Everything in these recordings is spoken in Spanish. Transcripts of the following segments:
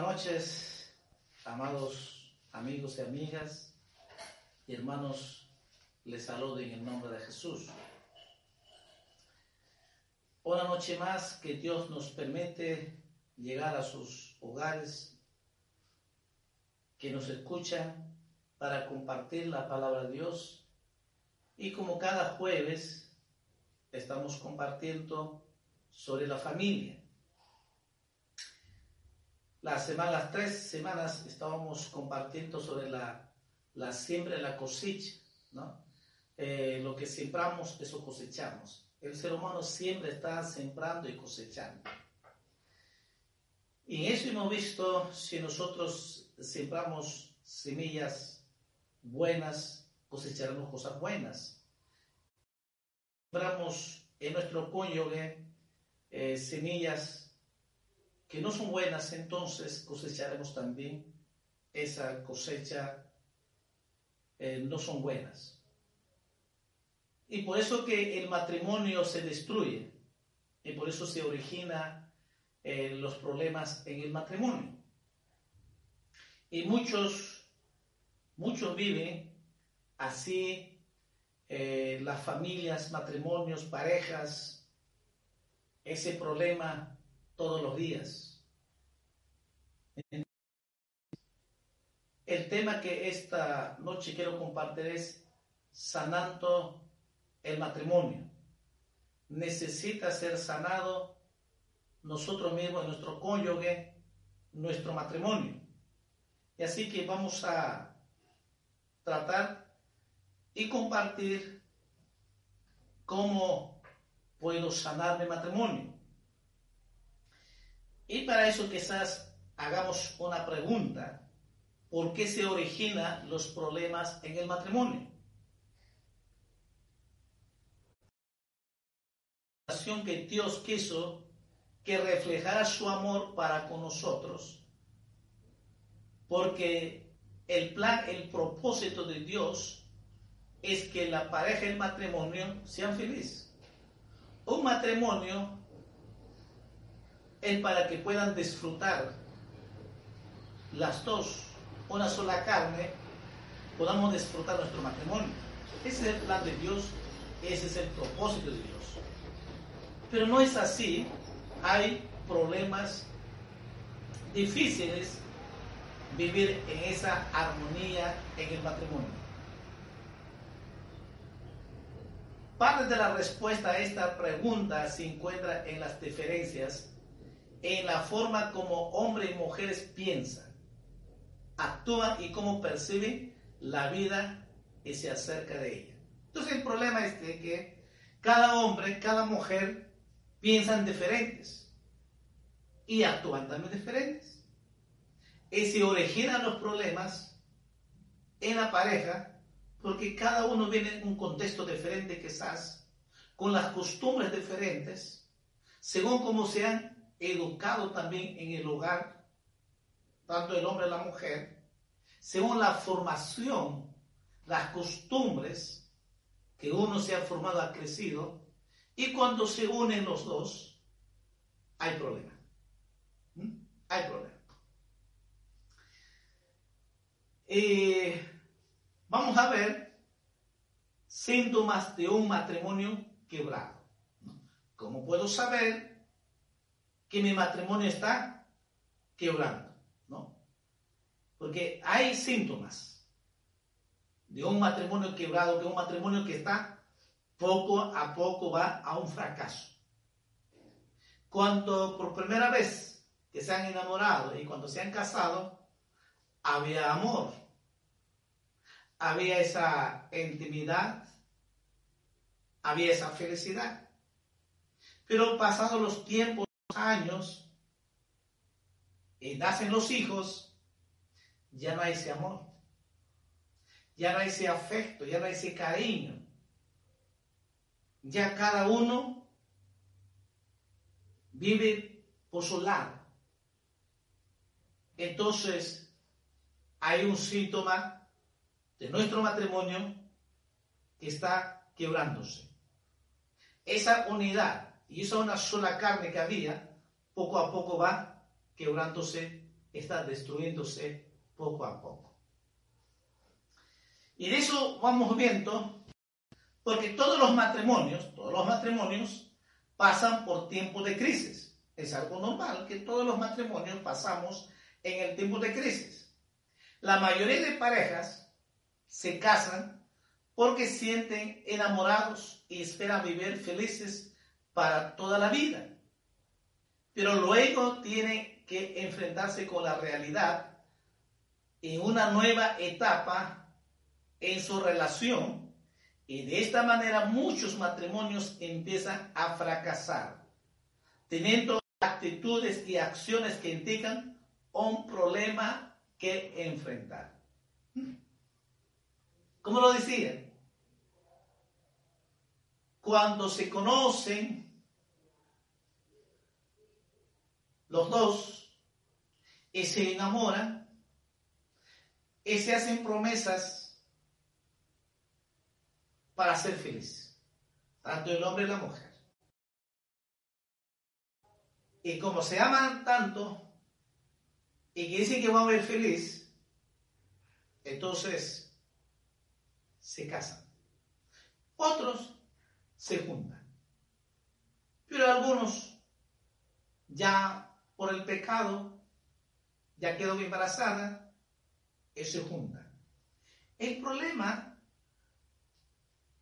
Noches, amados amigos y amigas y hermanos, les saludo en el nombre de Jesús. Una noche más que Dios nos permite llegar a sus hogares, que nos escuchan para compartir la palabra de Dios. Y como cada jueves estamos compartiendo sobre la familia. Las semanas, tres semanas estábamos compartiendo sobre la, la siembra y la cosecha, ¿no? Eh, lo que sembramos, eso cosechamos. El ser humano siempre está sembrando y cosechando. Y en eso hemos visto, si nosotros sembramos semillas buenas, cosecharemos cosas buenas. Sembramos en nuestro cónyuge eh, semillas que no son buenas, entonces cosecharemos también esa cosecha eh, no son buenas. Y por eso que el matrimonio se destruye y por eso se origina eh, los problemas en el matrimonio. Y muchos, muchos viven así, eh, las familias, matrimonios, parejas, ese problema todos los días. El tema que esta noche quiero compartir es sanando el matrimonio. Necesita ser sanado nosotros mismos, nuestro cónyuge, nuestro matrimonio. Y así que vamos a tratar y compartir cómo puedo sanar mi matrimonio. Y para eso quizás hagamos una pregunta. ¿Por qué se originan los problemas en el matrimonio? que Dios quiso que reflejara su amor para con nosotros, porque el plan, el propósito de Dios es que la pareja y el matrimonio sean felices. Un matrimonio es para que puedan disfrutar las dos, una sola carne, podamos disfrutar nuestro matrimonio. Ese es el plan de Dios, ese es el propósito de Dios. Pero no es así, hay problemas difíciles vivir en esa armonía en el matrimonio. Parte de la respuesta a esta pregunta se encuentra en las diferencias en la forma como hombres y mujeres piensan, actúan y cómo perciben la vida y se acerca de ella. Entonces el problema es que cada hombre, cada mujer piensan diferentes y actúan también diferentes. Y se originan los problemas en la pareja porque cada uno viene en un contexto diferente quizás, con las costumbres diferentes, según cómo sean educado también en el hogar, tanto el hombre y la mujer, según la formación, las costumbres que uno se ha formado, ha crecido, y cuando se unen los dos, hay problema. ¿Mm? Hay problema. Eh, vamos a ver síntomas de un matrimonio quebrado. ¿Cómo puedo saber que mi matrimonio está quebrando, ¿no? Porque hay síntomas de un matrimonio quebrado, de un matrimonio que está poco a poco va a un fracaso. Cuando por primera vez que se han enamorado y cuando se han casado, había amor, había esa intimidad, había esa felicidad. Pero pasados los tiempos, años, y nacen los hijos, ya no hay ese amor, ya no hay ese afecto, ya no hay ese cariño. Ya cada uno vive por su lado. Entonces, hay un síntoma de nuestro matrimonio que está quebrándose. Esa unidad y esa una sola carne que había, poco a poco va quebrándose, está destruyéndose poco a poco. Y de eso vamos viendo, porque todos los matrimonios, todos los matrimonios pasan por tiempos de crisis. Es algo normal que todos los matrimonios pasamos en el tiempo de crisis. La mayoría de parejas se casan porque sienten enamorados y esperan vivir felices para toda la vida. Pero luego tienen que enfrentarse con la realidad en una nueva etapa en su relación y de esta manera muchos matrimonios empiezan a fracasar, teniendo actitudes y acciones que indican un problema que enfrentar. Como lo decía, cuando se conocen los dos y se enamoran y se hacen promesas para ser felices, tanto el hombre y la mujer. Y como se aman tanto y dicen que van a ver feliz, entonces se casan. Otros se juntan. Pero algunos ya por el pecado, ya quedó embarazada, se juntan. El problema,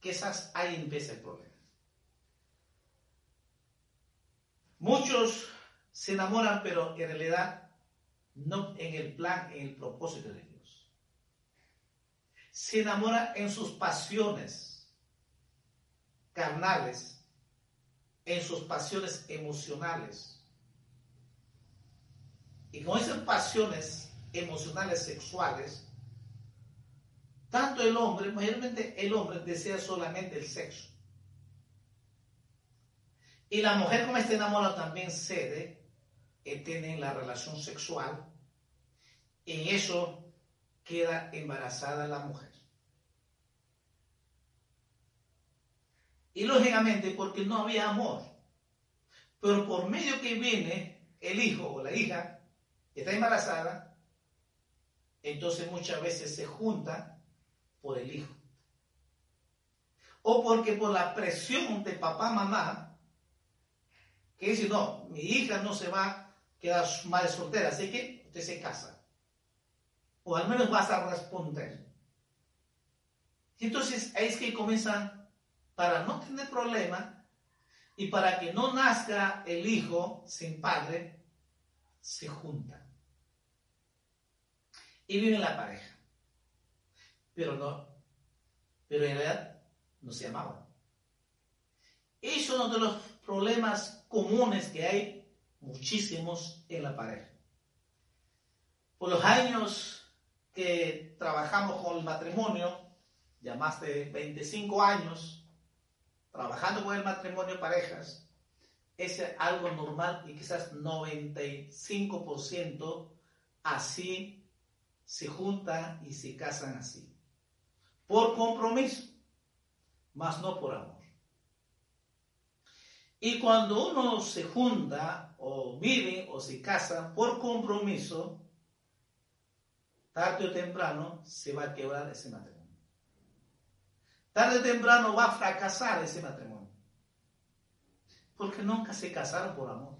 esas, ahí empieza el problema. Muchos se enamoran, pero en realidad no en el plan, en el propósito de Dios se enamora en sus pasiones carnales, en sus pasiones emocionales. Y con esas pasiones emocionales sexuales, tanto el hombre, mayormente el hombre desea solamente el sexo. Y la mujer como está enamorada también cede, y tiene la relación sexual. En eso queda embarazada la mujer. Y lógicamente porque no había amor. Pero por medio que viene el hijo o la hija está embarazada, entonces muchas veces se junta por el hijo. O porque por la presión de papá, mamá, que dice, no, mi hija no se va a quedar madre soltera, así que usted se casa o al menos vas a responder. Entonces ahí es que comienzan, para no tener problema y para que no nazca el hijo sin padre, se juntan. Y viven la pareja. Pero no, pero en realidad no se amaban. Es uno de los problemas comunes que hay muchísimos en la pareja. Por los años que trabajamos con el matrimonio, ya más de 25 años, trabajando con el matrimonio parejas, es algo normal y quizás 95% así se juntan y se casan así. Por compromiso, más no por amor. Y cuando uno se junta o vive o se casa por compromiso, tarde o temprano se va a quebrar ese matrimonio. Tarde o temprano va a fracasar ese matrimonio. Porque nunca se casaron por amor.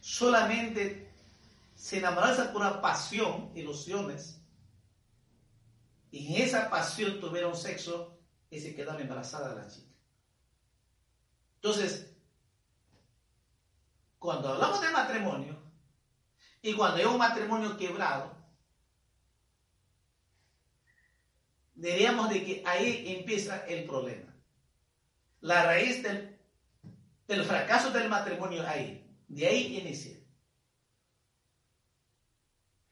Solamente se enamoraron de pura pasión, ilusiones, y en esa pasión tuvieron sexo y se quedaron embarazadas la chica. Entonces, cuando hablamos de matrimonio, y cuando hay un matrimonio quebrado, diríamos de que ahí empieza el problema. La raíz del, del fracaso del matrimonio ahí, de ahí inicia.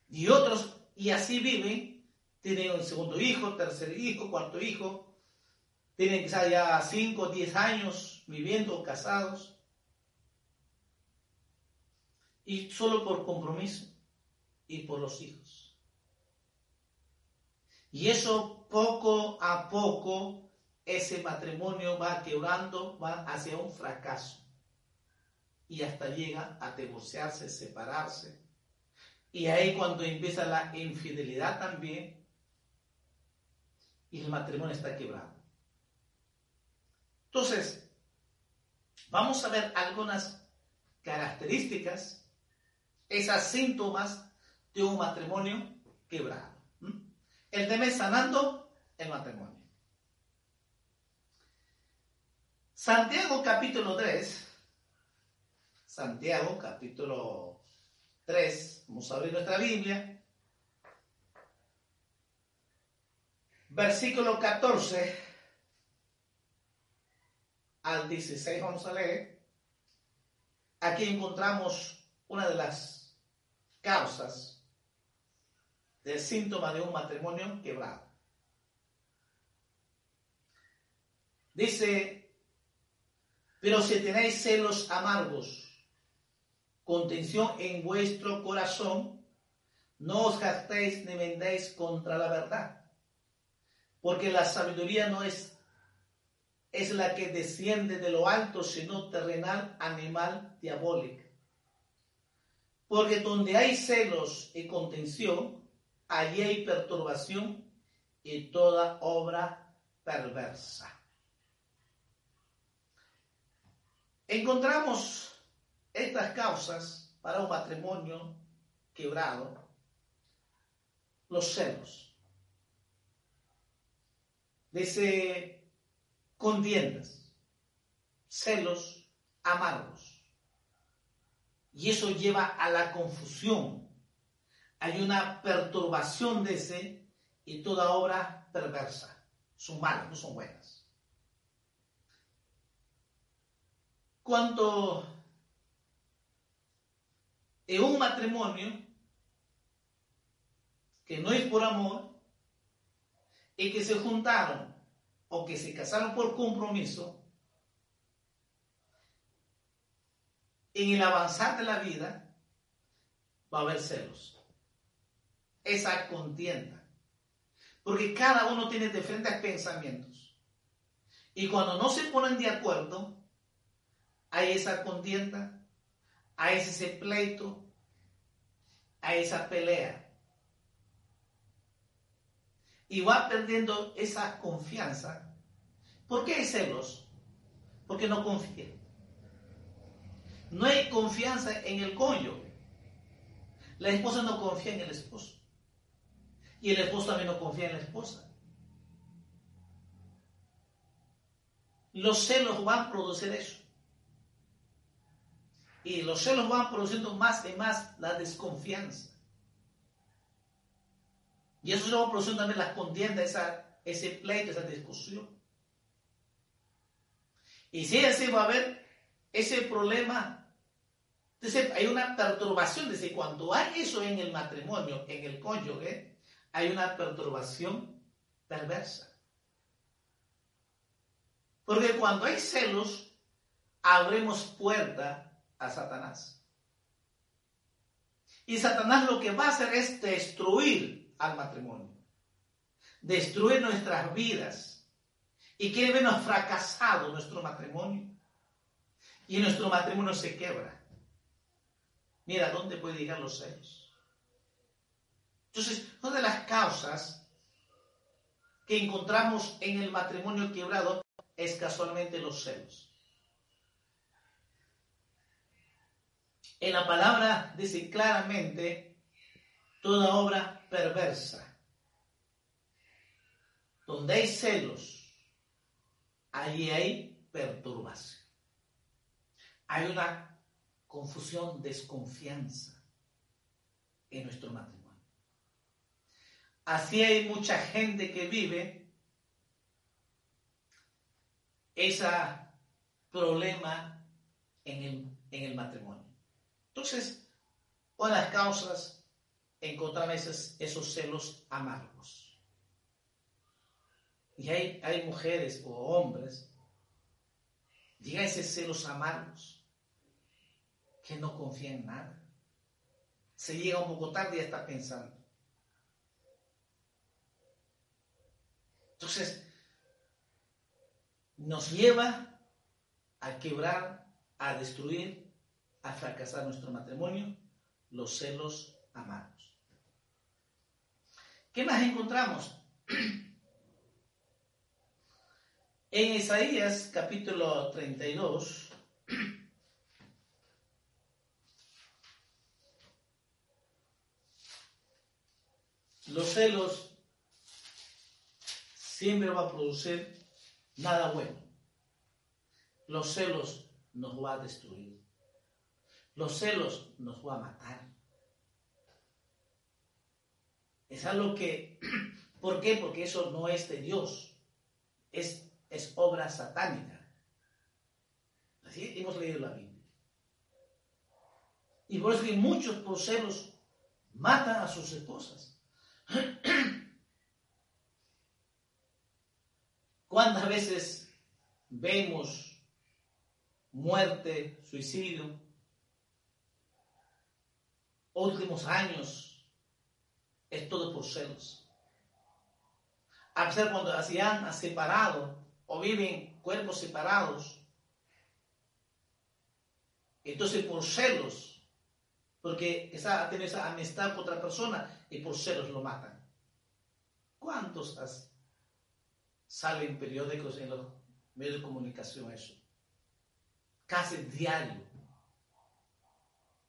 Y otros, y así viven, tienen un segundo hijo, tercer hijo, cuarto hijo, tienen quizás ya 5 o 10 años viviendo casados. Y solo por compromiso y por los hijos. Y eso poco a poco, ese matrimonio va quebrando, va hacia un fracaso. Y hasta llega a divorciarse, separarse. Y ahí cuando empieza la infidelidad también, y el matrimonio está quebrado. Entonces, vamos a ver algunas características, esas síntomas de un matrimonio quebrado. El tema es sanando el matrimonio. Santiago capítulo 3, Santiago capítulo 3, vamos a abrir nuestra Biblia, versículo 14 al 16 vamos a leer. Aquí encontramos una de las causas del síntoma de un matrimonio quebrado. Dice, pero si tenéis celos amargos, contención en vuestro corazón, no os gastéis ni vendéis contra la verdad, porque la sabiduría no es es la que desciende de lo alto, sino terrenal, animal, diabólica. Porque donde hay celos y contención, allí hay perturbación y toda obra perversa. Encontramos estas causas para un matrimonio quebrado, los celos. Dice contiendas, celos amargos. Y eso lleva a la confusión. Hay una perturbación de ese y toda obra perversa. Son malas, no son buenas. Cuando en un matrimonio que no es por amor y que se juntaron o que se casaron por compromiso, en el avanzar de la vida va a haber celos. Esa contienda. Porque cada uno tiene diferentes pensamientos. Y cuando no se ponen de acuerdo, hay esa contienda, hay ese pleito, hay esa pelea y va perdiendo esa confianza. ¿Por qué hay celos? Porque no confía. No hay confianza en el cónyuge. La esposa no confía en el esposo. Y el esposo también no confía en la esposa. Los celos van a producir eso. Y los celos van produciendo más y más la desconfianza. Y eso se va produciendo también las contiendas, ese pleito, esa discusión. Y si así va a haber ese problema, entonces hay una perturbación, desde cuando hay eso en el matrimonio, en el cónyuge, hay una perturbación perversa. Porque cuando hay celos, abrimos puerta a Satanás. Y Satanás lo que va a hacer es destruir al matrimonio. Destruye nuestras vidas y quiere vernos fracasado nuestro matrimonio. Y nuestro matrimonio se quebra. Mira, ¿dónde puede llegar los celos? Entonces, una de las causas que encontramos en el matrimonio quebrado es casualmente los celos. En la palabra dice claramente toda obra perversa. Donde hay celos, allí hay perturbación. Hay una confusión, desconfianza en nuestro matrimonio. Así hay mucha gente que vive ese problema en el, en el matrimonio. Entonces, una de las causas encontrar esos, esos celos amargos. Y hay, hay mujeres o hombres, llega esos celos amargos, que no confían en nada. Se llega un poco tarde y ya está pensando. Entonces, nos lleva a quebrar, a destruir, a fracasar nuestro matrimonio, los celos amargos. ¿Qué más encontramos? En Isaías capítulo 32, los celos siempre va a producir nada bueno. Los celos nos va a destruir. Los celos nos va a matar. Es algo que, ¿por qué? Porque eso no es de Dios, es, es obra satánica. Así hemos leído la Biblia. Y por eso que muchos por celos matan a sus esposas. ¿Cuántas veces vemos muerte, suicidio? Últimos años es todo por celos. A pesar cuando se han separado o viven cuerpos separados, entonces por celos, porque esa, tiene esa amistad con otra persona y por celos lo matan. ¿Cuántos salen periódicos en los medios de comunicación eso. Casi diario.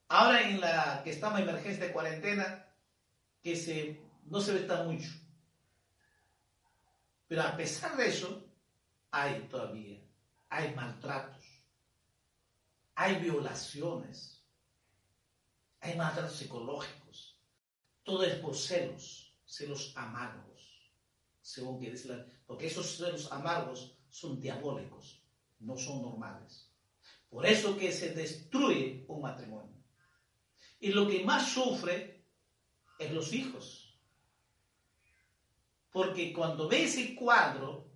Ahora en la que estamos en emergencia de cuarentena, que se, no se ve tan mucho. Pero a pesar de eso, hay todavía, hay maltratos, hay violaciones, hay maltratos psicológicos. Todo es por celos, celos amargos, según que dice porque esos celos amargos son diabólicos, no son normales. Por eso que se destruye un matrimonio. Y lo que más sufre es los hijos. Porque cuando ve ese cuadro,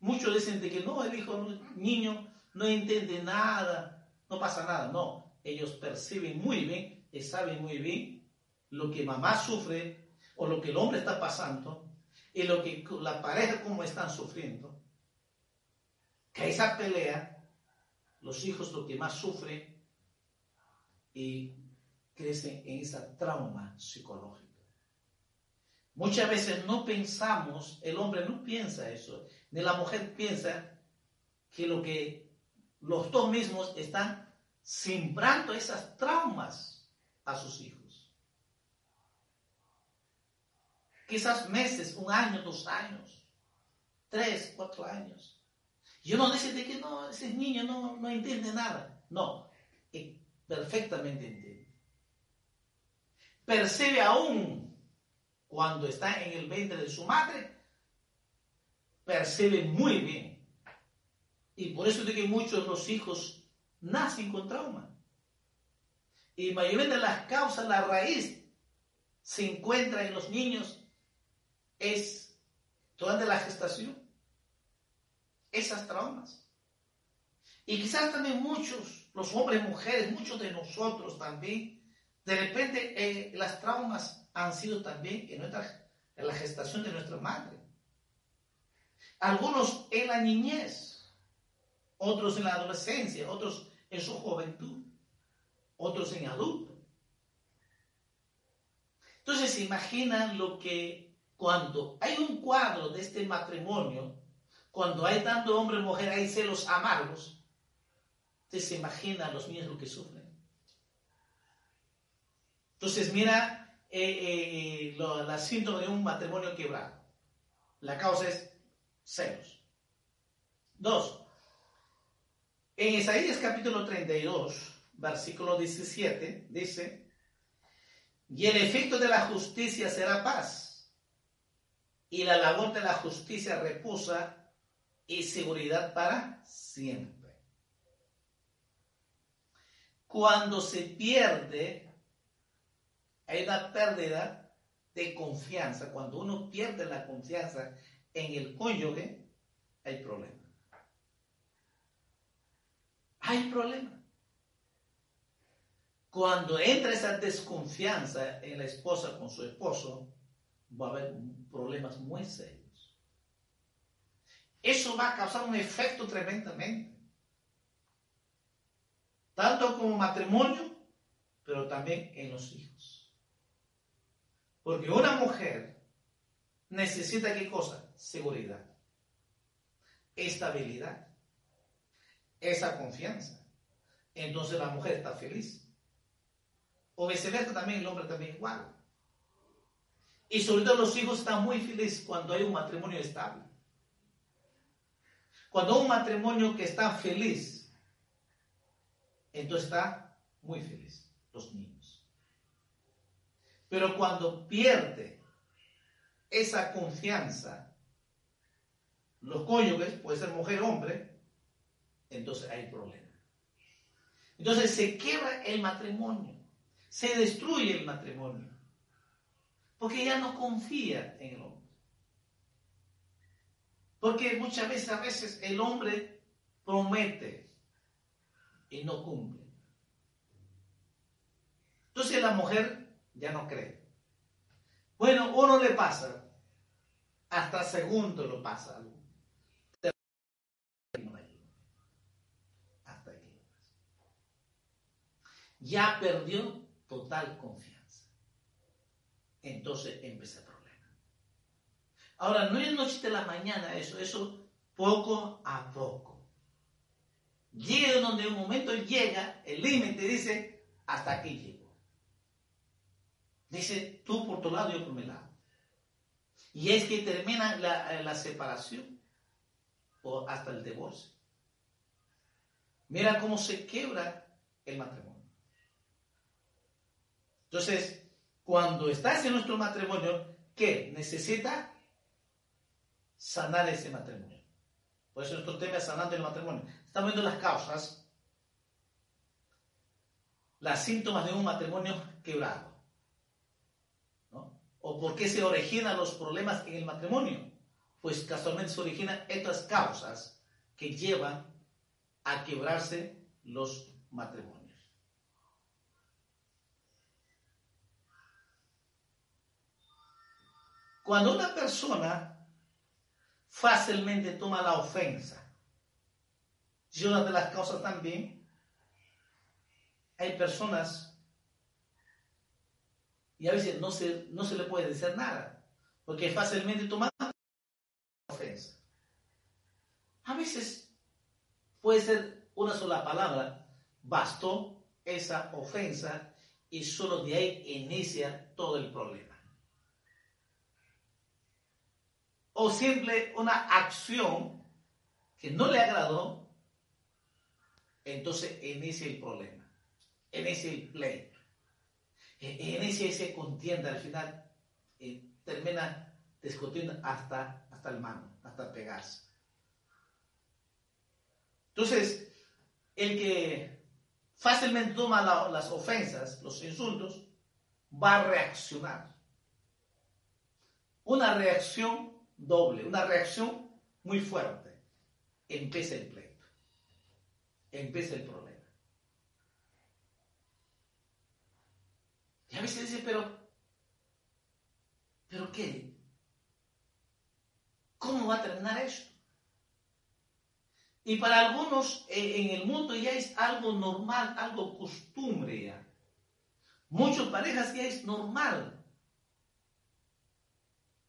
muchos dicen de que no, el hijo, niño no entiende nada, no pasa nada. No, ellos perciben muy bien y saben muy bien lo que mamá sufre o lo que el hombre está pasando y lo que la pareja como están sufriendo, que esa pelea, los hijos lo que más sufren y crecen en esa trauma psicológica. Muchas veces no pensamos, el hombre no piensa eso, ni la mujer piensa que lo que los dos mismos están sembrando esas traumas a sus hijos. quizás meses, un año, dos años, tres, cuatro años. Yo no dice de que no, ese niño no, no entiende nada. No, perfectamente entiende. Percibe aún cuando está en el vientre de su madre, percibe muy bien. Y por eso de que muchos de los hijos nacen con trauma. Y mayormente las causas, la raíz, se encuentra en los niños es durante la gestación. Esas traumas. Y quizás también muchos, los hombres, mujeres, muchos de nosotros también, de repente eh, las traumas han sido también en, nuestra, en la gestación de nuestra madre. Algunos en la niñez, otros en la adolescencia, otros en su juventud, otros en adulto. Entonces se imaginan lo que cuando hay un cuadro de este matrimonio, cuando hay tanto hombre y mujer, hay celos amargos, usted se imagina a los niños lo que sufren. Entonces, mira eh, eh, eh la síntoma de un matrimonio quebrado. La causa es celos. Dos, en Isaías capítulo 32, versículo 17, dice, y el efecto de la justicia será paz, y la labor de la justicia reposa y seguridad para siempre. Cuando se pierde, hay una pérdida de confianza. Cuando uno pierde la confianza en el cónyuge, hay problema. Hay problema. Cuando entra esa desconfianza en la esposa con su esposo, va a haber problemas muy serios. Eso va a causar un efecto tremendamente. Tanto como matrimonio, pero también en los hijos. Porque una mujer necesita qué cosa? Seguridad, estabilidad, esa confianza. Entonces la mujer está feliz. O también, el hombre también igual. Y sobre todo los hijos están muy felices cuando hay un matrimonio estable. Cuando un matrimonio que está feliz, entonces está muy feliz los niños. Pero cuando pierde esa confianza, los cónyuges, puede ser mujer o hombre, entonces hay problema. Entonces se quiebra el matrimonio se destruye el matrimonio. Porque ya no confía en el hombre. Porque muchas veces, a veces el hombre promete y no cumple. Entonces la mujer ya no cree. Bueno, uno le pasa, hasta segundo lo pasa. Hasta aquí. Ya perdió total confianza. Entonces empieza el problema. Ahora, no es noche de la mañana eso, eso poco a poco. Llega donde un momento llega, el límite dice, hasta aquí llego. Dice, tú por tu lado, yo por mi lado. Y es que termina la, la separación o hasta el divorcio. Mira cómo se quebra el matrimonio. Entonces, cuando estás en nuestro matrimonio, ¿qué? Necesita sanar ese matrimonio. Por eso nuestro tema es sanando el matrimonio. Estamos viendo las causas, las síntomas de un matrimonio quebrado. ¿no? ¿O por qué se originan los problemas en el matrimonio? Pues casualmente se originan estas causas que llevan a quebrarse los matrimonios. Cuando una persona fácilmente toma la ofensa, y una de las causas también, hay personas, y a veces no se, no se le puede decir nada, porque fácilmente toma la ofensa. A veces puede ser una sola palabra, bastó esa ofensa y solo de ahí inicia todo el problema. o simple una acción que no le agradó, entonces inicia el problema, inicia el pleito, inicia ese contienda, al final eh, termina discutiendo hasta, hasta el mano, hasta pegarse. Entonces, el que fácilmente toma las ofensas, los insultos, va a reaccionar. Una reacción doble, una reacción muy fuerte. Empieza el pleito, empieza el problema. Y a veces dice, pero, ¿pero qué? ¿Cómo va a terminar esto? Y para algunos eh, en el mundo ya es algo normal, algo costumbre ya. Muchas parejas ya es normal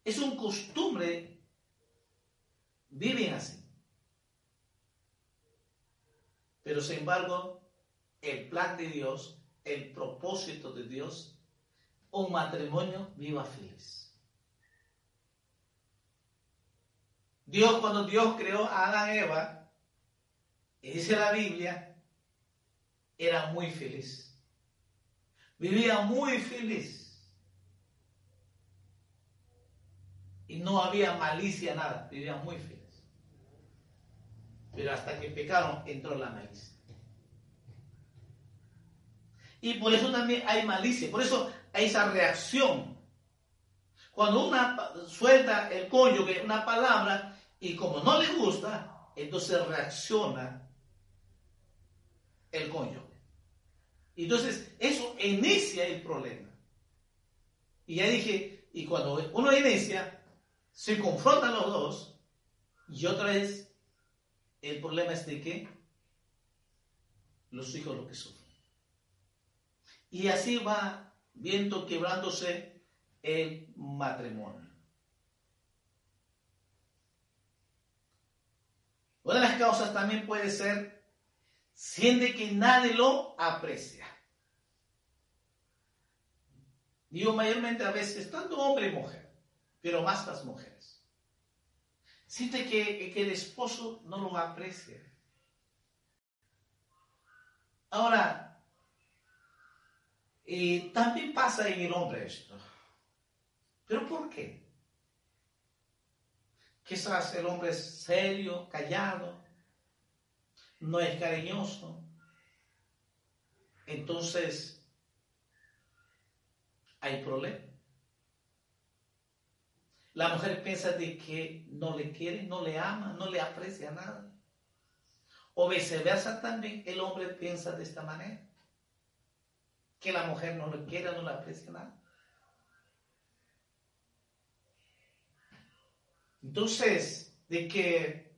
es un costumbre, viven así. Pero sin embargo, el plan de Dios, el propósito de Dios un matrimonio viva feliz. Dios, cuando Dios creó a Adán y Eva, y dice la Biblia, era muy feliz. Vivía muy feliz. Y no había malicia, nada. Vivía muy feliz. Pero hasta que pecaron, entró la malicia. Y por eso también hay malicia. Por eso hay esa reacción. Cuando una suelta el cónyuge una palabra y como no le gusta, entonces reacciona el cónyuge. Entonces, eso inicia el problema. Y ya dije, y cuando uno inicia, se confrontan los dos, y otra vez, el problema es de que los hijos lo que sufren. Y así va viendo quebrándose el matrimonio. Una de las causas también puede ser, siente que nadie lo aprecia. Digo mayormente a veces, tanto hombre y mujer, pero más las mujeres. Siente que, que el esposo no lo aprecia. Ahora, eh, también pasa en el hombre esto. ¿Pero por qué? Quizás el hombre es serio, callado, no es cariñoso. Entonces, hay problema. La mujer piensa de que no le quiere, no le ama, no le aprecia nada. O viceversa también el hombre piensa de esta manera. Que la mujer no le quiere, no le aprecia nada. Entonces, de que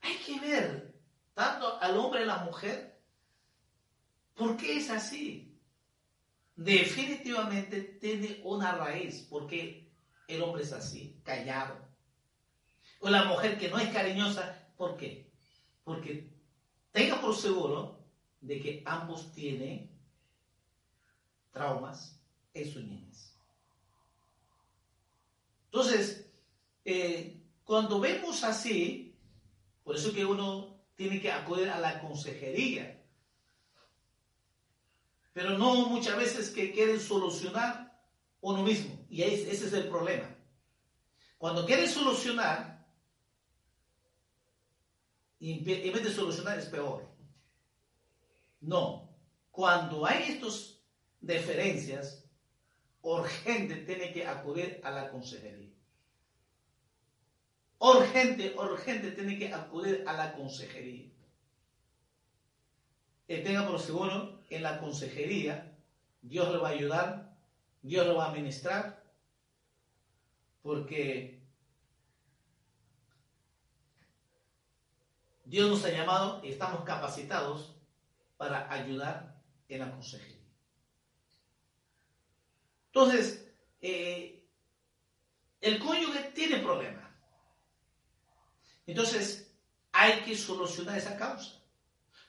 hay que ver tanto al hombre y a la mujer, ¿por qué es así? Definitivamente tiene una raíz, porque el hombre es así, callado. O la mujer que no es cariñosa, ¿por qué? Porque tenga por seguro de que ambos tienen traumas en su niñez. Entonces, eh, cuando vemos así, por eso que uno tiene que acudir a la consejería pero no muchas veces que quieren solucionar uno mismo. Y ese es el problema. Cuando quieren solucionar, en vez de solucionar es peor. No. Cuando hay estas diferencias, urgente tiene que acudir a la consejería. Urgente, urgente tiene que acudir a la consejería. Y tenga por seguro en la consejería, Dios le va a ayudar, Dios lo va a administrar, porque Dios nos ha llamado y estamos capacitados para ayudar en la consejería. Entonces, eh, el cónyuge tiene problemas. Entonces, hay que solucionar esa causa.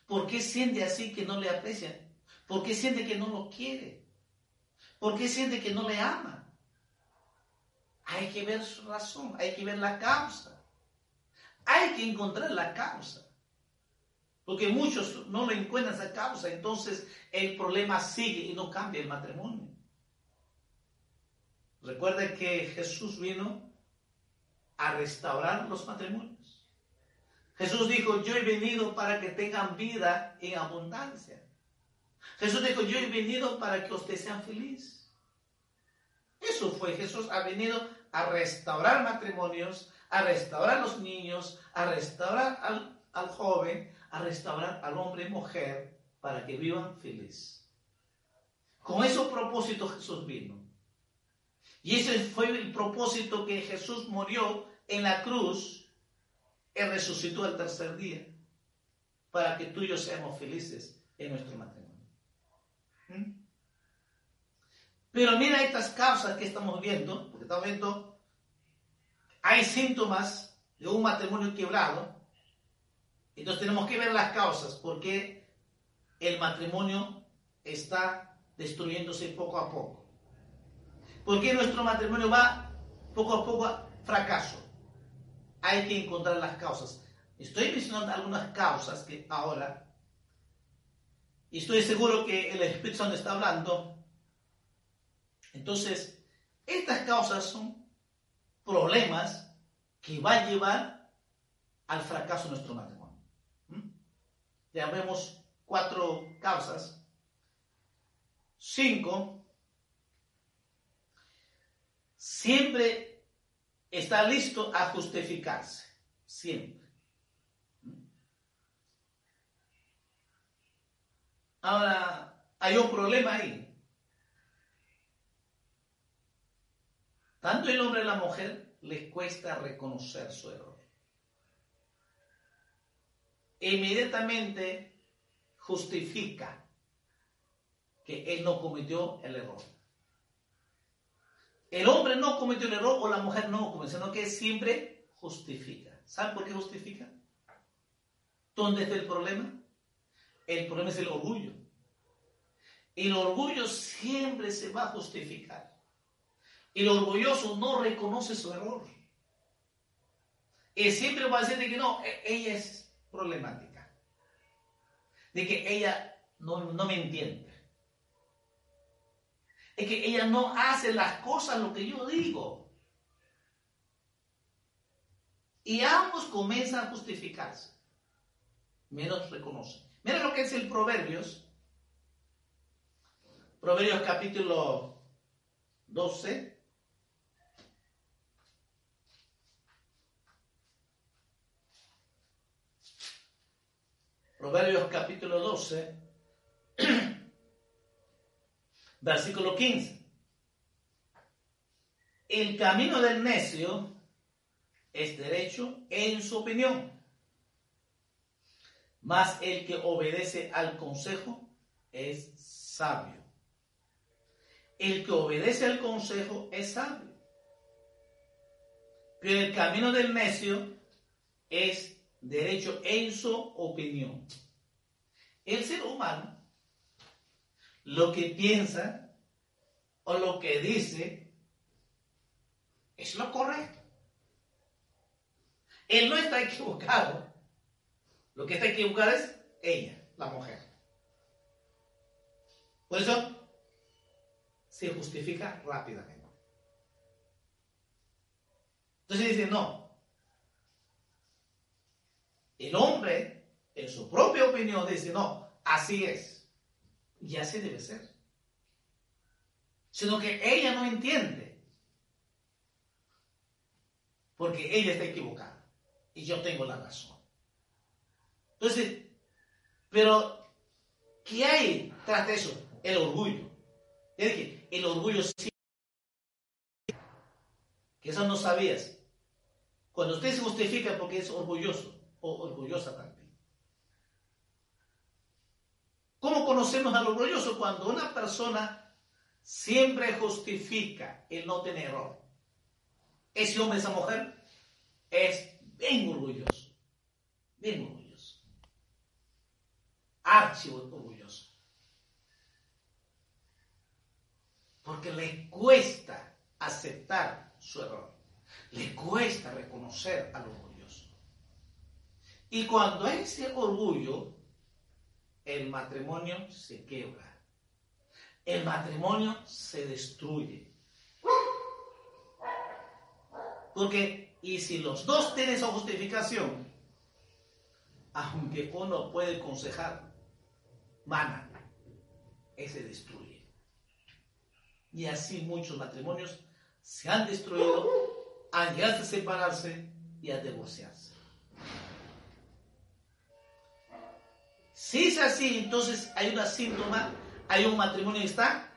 ¿Por qué siente así que no le aprecian? ¿Por qué siente que no lo quiere? ¿Por qué siente que no le ama? Hay que ver su razón, hay que ver la causa. Hay que encontrar la causa. Porque muchos no lo encuentran esa causa, entonces el problema sigue y no cambia el matrimonio. Recuerden que Jesús vino a restaurar los matrimonios. Jesús dijo, yo he venido para que tengan vida en abundancia. Jesús dijo, yo he venido para que ustedes sean felices. Eso fue, Jesús ha venido a restaurar matrimonios, a restaurar los niños, a restaurar al, joven, a restaurar al hombre y mujer para que vivan felices. Con ese propósito Jesús vino. Y ese fue el propósito que Jesús murió en la cruz y resucitó el tercer día para que tú y yo seamos felices en nuestro matrimonio. ¿Mm? Pero mira estas causas que estamos viendo, porque estamos viendo, hay síntomas de un matrimonio quebrado, entonces tenemos que ver las causas, porque el matrimonio está destruyéndose poco a poco? ¿Por qué nuestro matrimonio va poco a poco a fracaso? Hay que encontrar las causas. Estoy mencionando algunas causas que ahora, y estoy seguro que el Espíritu Santo está hablando. Entonces, estas causas son problemas que van a llevar al fracaso de nuestro matrimonio. ¿Mm? Ya vemos cuatro causas. Cinco, siempre está listo a justificarse. Siempre. Ahora, hay un problema ahí. Tanto el hombre y la mujer les cuesta reconocer su error. Inmediatamente justifica que él no cometió el error. El hombre no cometió el error o la mujer no cometió, sino que siempre justifica. ¿Saben por qué justifica? ¿Dónde está el problema? El problema es el orgullo. El orgullo siempre se va a justificar. El orgulloso no reconoce su error. Y siempre va a decir que no, e-, ella es problemática. De que ella no, no me entiende. Es que ella no hace las cosas lo que yo digo. Y ambos comienzan a justificarse. Menos reconocen. Mira lo que es el Proverbios. Proverbios capítulo 12. Proverbios capítulo 12, versículo 15. El camino del necio es derecho en su opinión, mas el que obedece al consejo es sabio. El que obedece al consejo es sabio. Pero el camino del necio es derecho en su opinión. El ser humano, lo que piensa o lo que dice, es lo correcto. Él no está equivocado. Lo que está equivocado es ella, la mujer. Por eso se justifica rápidamente. Entonces dice, no, el hombre, en su propia opinión, dice, no, así es. Y así debe ser. Sino que ella no entiende. Porque ella está equivocada. Y yo tengo la razón. Entonces, pero, ¿qué hay tras eso? El orgullo. Es que el orgullo sí. Que eso no sabías. Cuando usted se justifica porque es orgulloso, o orgullosa también. ¿Cómo conocemos al orgulloso? Cuando una persona siempre justifica el no tener error. Ese hombre, esa mujer, es bien orgulloso. Bien orgulloso. Archivo orgulloso. Porque le cuesta aceptar su error. Le cuesta reconocer al orgullo. Y cuando hay ese orgullo, el matrimonio se quebra. El matrimonio se destruye. Porque, y si los dos tienen esa justificación, aunque uno puede aconsejar, van se destruye. Y así muchos matrimonios se han destruido, han llegado a separarse y a divorciarse. Si es así, entonces hay una síntoma, hay un matrimonio que está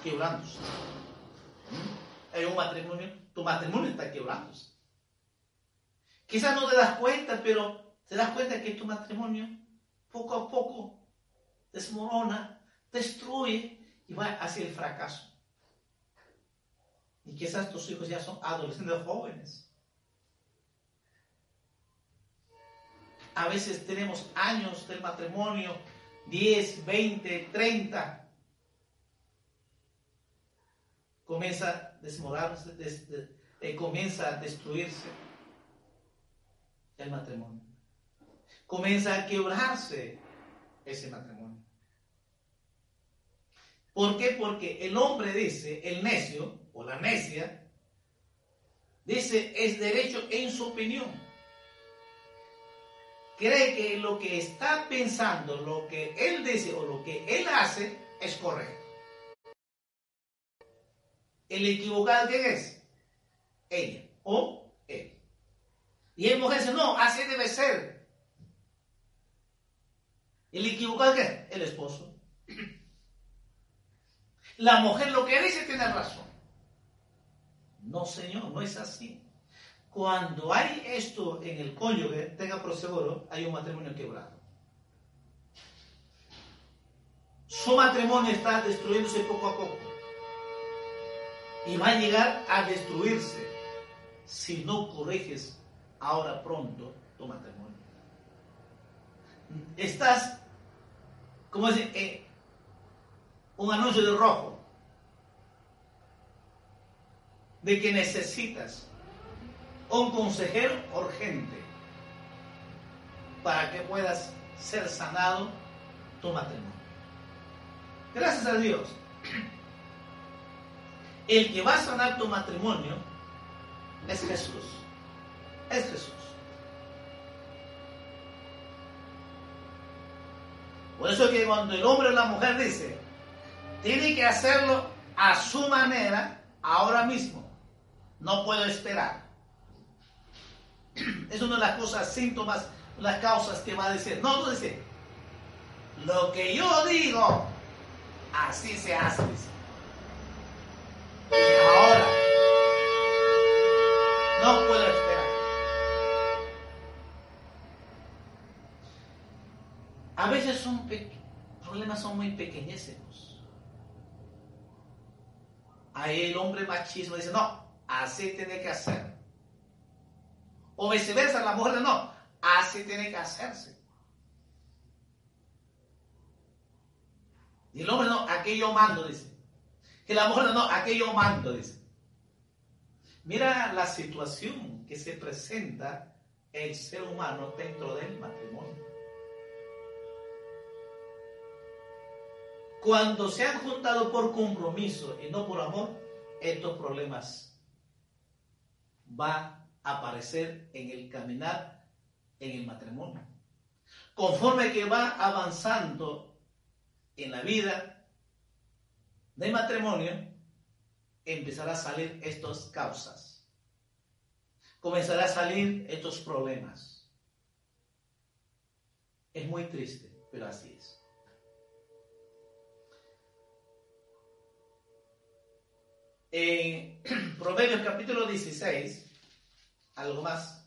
quebrándose. ¿Mm? Hay un matrimonio, tu matrimonio está quebrándose. Quizás no te das cuenta, pero te das cuenta que tu matrimonio poco a poco desmorona, destruye y va hacia el fracaso. Y quizás tus hijos ya son adolescentes jóvenes. A veces tenemos años del matrimonio, 10, 20, 30, comienza a desmorarse, eh, comienza a destruirse el matrimonio. Comienza a quebrarse ese matrimonio. ¿Por qué? Porque el hombre dice, el necio o la necia, dice, es derecho en su opinión. Cree que lo que está pensando, lo que él dice o lo que él hace es correcto. El equivocado, ¿quién es? Ella o él. Y el mujer dice, no, así debe ser. El equivocado, ¿qué es? El esposo. La mujer lo que dice tiene razón. No, señor, no es así. Cuando hay esto en el cónyuge, tenga por seguro, hay un matrimonio quebrado. Su matrimonio está destruyéndose poco a poco. Y va a llegar a destruirse si no corriges ahora pronto tu matrimonio. Estás, como dice, eh, un anuncio de rojo de que necesitas un consejero urgente para que puedas ser sanado tu matrimonio. Gracias a Dios. El que va a sanar tu matrimonio es Jesús. Es Jesús. Por eso que cuando el hombre o la mujer dice, tiene que hacerlo a su manera, ahora mismo. No puedo esperar. Es una de las cosas, síntomas, las causas que va a decir. No, no dice, lo que yo digo, así se hace. ahora, no puedo esperar. A veces son problemas son muy pequeñísimos. Ahí el hombre machismo dice, no, así tiene que hacer. O viceversa, la mujer no, así tiene que hacerse. Y el hombre no, aquello mando, dice. Que la mujer no, aquello mando, dice. Mira la situación que se presenta el ser humano dentro del matrimonio. Cuando se han juntado por compromiso y no por amor, estos problemas va a aparecer en el caminar en el matrimonio. Conforme que va avanzando en la vida del matrimonio, empezará a salir estas causas. Comenzará a salir estos problemas. Es muy triste, pero así es. En Proverbios capítulo 16, algo más.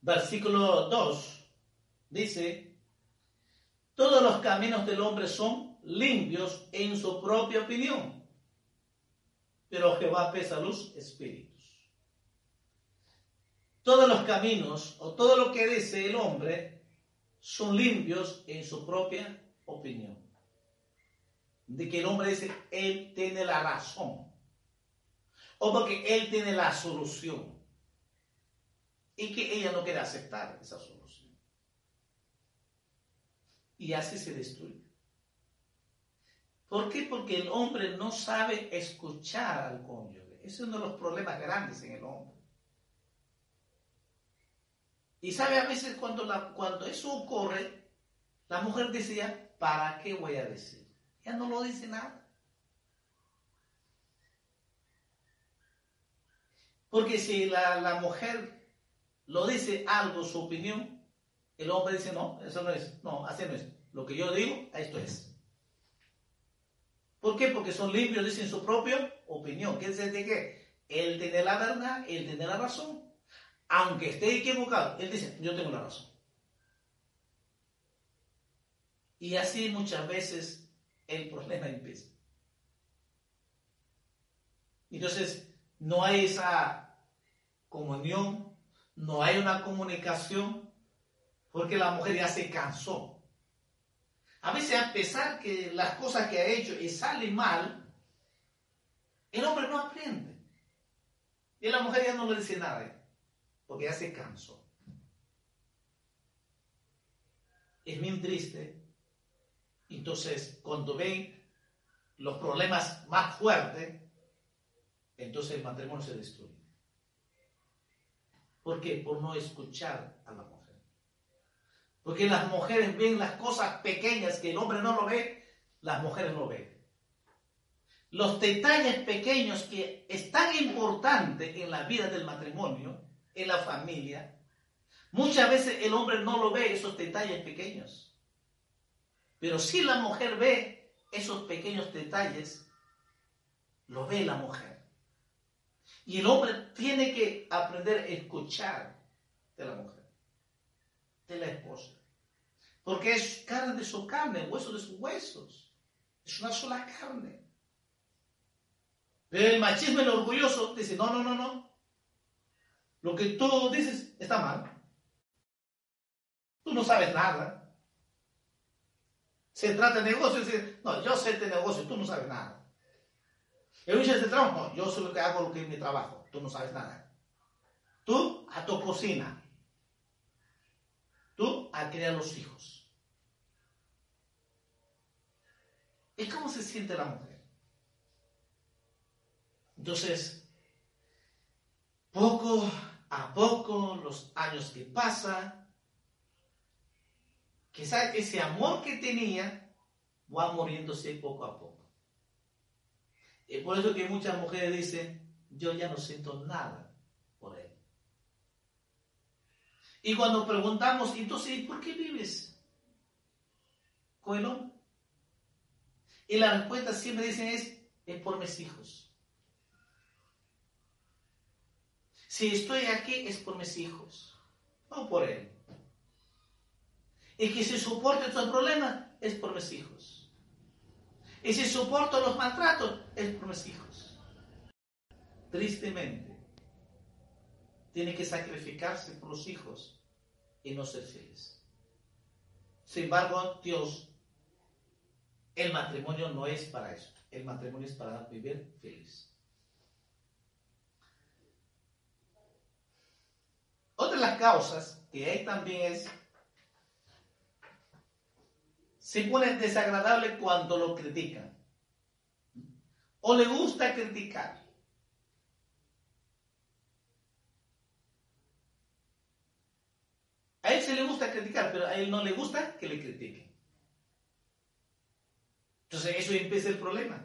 Versículo 2 dice, todos los caminos del hombre son limpios en su propia opinión, pero Jehová pesa los espíritus. Todos los caminos o todo lo que dice el hombre son limpios en su propia opinión de que el hombre dice, él tiene la razón. O porque él tiene la solución. Y que ella no quiere aceptar esa solución. Y así se destruye. ¿Por qué? Porque el hombre no sabe escuchar al cónyuge. Ese es uno de los problemas grandes en el hombre. Y sabe a veces cuando, cuando eso ocurre, la mujer decía, ¿para qué voy a decir? Ya no lo dice nada. Porque si la, mujer lo dice algo, su opinión, el hombre dice, no, eso no es, no, así no es. Lo que yo digo, esto es. ¿Por qué? Porque son limpios, dicen su propia opinión. ¿Qué dice de qué? Él tiene la verdad, él tiene la razón. Aunque esté equivocado, él dice, yo tengo la razón. Y así muchas veces el problema empieza. Entonces, no hay esa comunión, no hay una comunicación, porque la mujer ya se cansó. A veces a pesar que las cosas que ha hecho y salen mal, el hombre no aprende. Y la mujer ya no le dice nada, porque ya se cansó. Es bien triste. Entonces, cuando ven los problemas más fuertes, entonces el matrimonio se destruye. ¿Por qué? Por no escuchar a la mujer. Porque las mujeres ven las cosas pequeñas que el hombre no lo ve, las mujeres lo ven. Los detalles pequeños que es tan importante en la vida del matrimonio, en la familia, muchas veces el hombre no lo ve esos detalles pequeños. Pero si la mujer ve esos pequeños detalles, lo ve la mujer. Y el hombre tiene que aprender a escuchar de la mujer, de la esposa. Porque es carne de su carne, hueso de sus huesos. Es una sola carne. Pero el machismo, el orgulloso, dice, no, no, no, no. Lo que tú dices está mal. Tú no sabes nada. Se trata de negocio dice, no, yo sé de negocio, tú no sabes nada. El dice de trabajo, yo sé lo que hago, lo que es mi trabajo, tú no sabes nada. Tú a tu cocina. Tú a criar los hijos. ¿Y cómo se siente la mujer? Entonces, poco a poco, los años que pasan, quizás ese amor que tenía va muriéndose poco a poco. Es por eso que muchas mujeres dicen, yo ya no siento nada por él. Y cuando preguntamos, entonces, ¿por qué vives con el? Y la respuesta siempre dicen es, es por mis hijos. Si estoy aquí es por mis hijos, no por él. Y que si soporto estos problemas es por mis hijos. Y si soporto los maltratos, es por mis hijos. Tristemente, tiene que sacrificarse por los hijos y no ser feliz. Sin embargo, Dios, el matrimonio no es para eso. El matrimonio es para vivir feliz. Otra de las causas que hay también es se pone desagradable cuando lo critican. O le gusta criticar. A él se le gusta criticar, pero a él no le gusta que le critiquen. Entonces eso empieza el problema.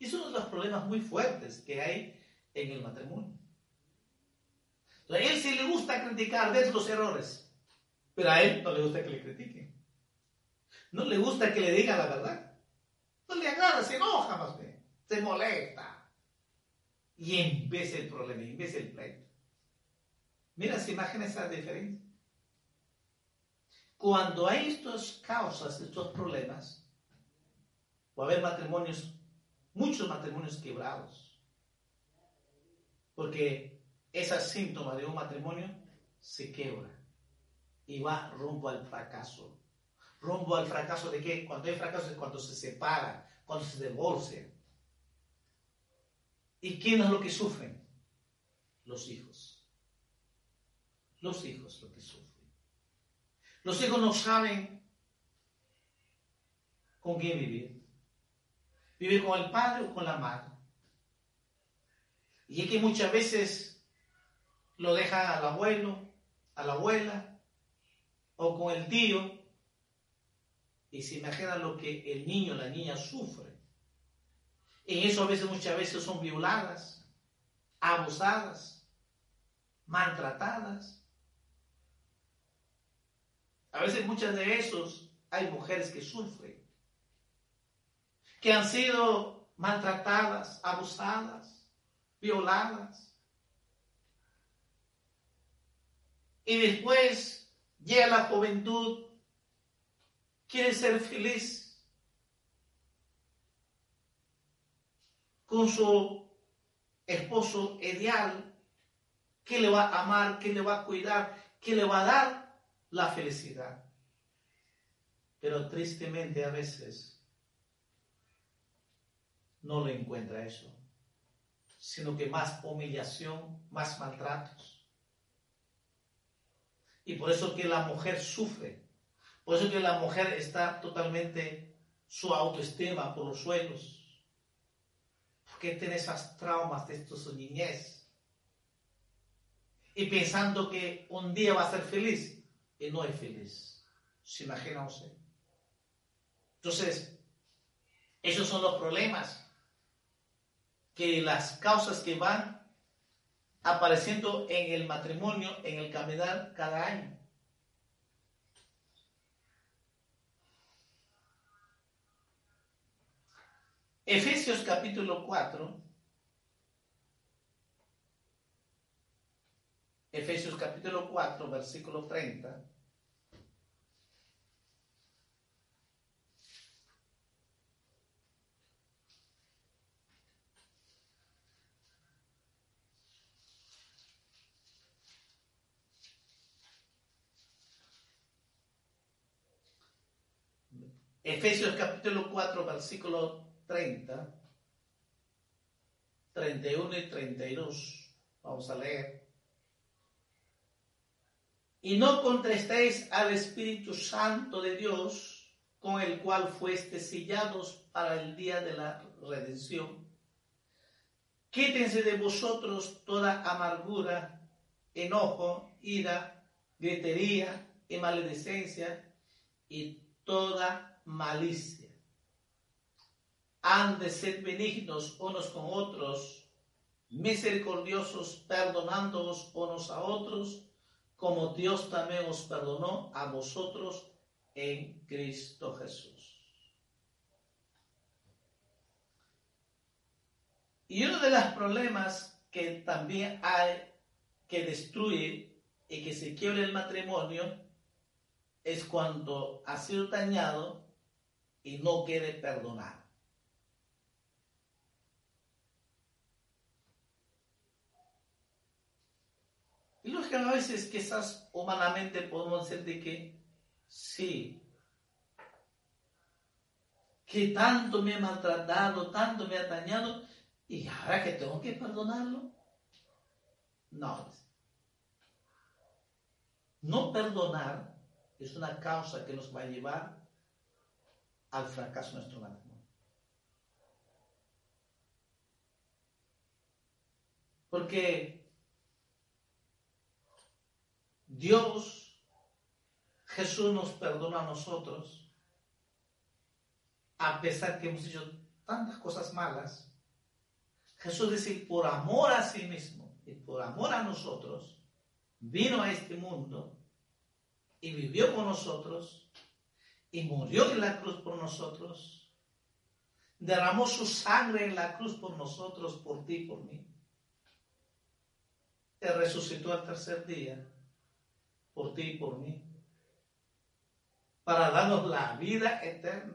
Y es uno de los problemas muy fuertes que hay en el matrimonio. a él se le gusta criticar, ver los errores, pero a él no le gusta que le critiquen. No le gusta que le diga la verdad. No le agrada, se enoja más bien, se molesta. Y empieza el problema, empieza el pleito. Mira, se imagina esa diferencia. Cuando hay estas causas, estos problemas, va a haber matrimonios, muchos matrimonios quebrados. Porque ese síntoma de un matrimonio se quebra y va rumbo al fracaso rumbo al fracaso de qué? Cuando hay fracaso es cuando se separa, cuando se divorcia. ¿Y quién es lo que sufren? Los hijos. Los hijos lo que sufren. Los hijos no saben con quién vivir. Vivir con el padre o con la madre. Y es que muchas veces lo dejan al abuelo, a la abuela, o con el tío, y se imagina lo que el niño la niña sufre. En eso a veces, muchas veces son violadas, abusadas, maltratadas. A veces muchas de esos hay mujeres que sufren, que han sido maltratadas, abusadas, violadas. Y después llega la juventud quiere ser feliz con su esposo ideal, que le va a amar, que le va a cuidar, que le va a dar la felicidad. Pero tristemente a veces no lo encuentra eso, sino que más humillación, más maltratos. Y por eso que la mujer sufre, por eso que la mujer está totalmente su autoestima por los suelos, porque tiene esas traumas de su niñez. Y pensando que un día va a ser feliz, y no es feliz. ¿Se imagina usted? Entonces, esos son los problemas, que las causas que van apareciendo en el matrimonio, en el caminar cada año. Efesios capítulo 4. Efesios capítulo 4, versículo 30. Efesios capítulo 4, versículo 30, 31 y 32. Vamos a leer. Y no contestéis al Espíritu Santo de Dios, con el cual fuiste sellados para el día de la redención. Quítense de vosotros toda amargura, enojo, ira, gritería y maledicencia y toda malicia han de ser benignos unos con otros, misericordiosos, perdonándoos unos a otros, como Dios también os perdonó a vosotros en Cristo Jesús. Y uno de los problemas que también hay que destruye y que se quiebra el matrimonio es cuando ha sido dañado y no quiere perdonar. Lo que a veces quizás humanamente podemos decir de que sí, que tanto me ha maltratado, tanto me ha dañado, y ahora que tengo que perdonarlo. No. No perdonar es una causa que nos va a llevar al fracaso de nuestro matrimonio. Porque Dios, Jesús nos perdona a nosotros, a pesar que hemos hecho tantas cosas malas. Jesús dice, por amor a sí mismo y por amor a nosotros, vino a este mundo y vivió con nosotros y murió en la cruz por nosotros, derramó su sangre en la cruz por nosotros, por ti por mí. Y resucitó al tercer día por ti y por mí, para darnos la vida eterna,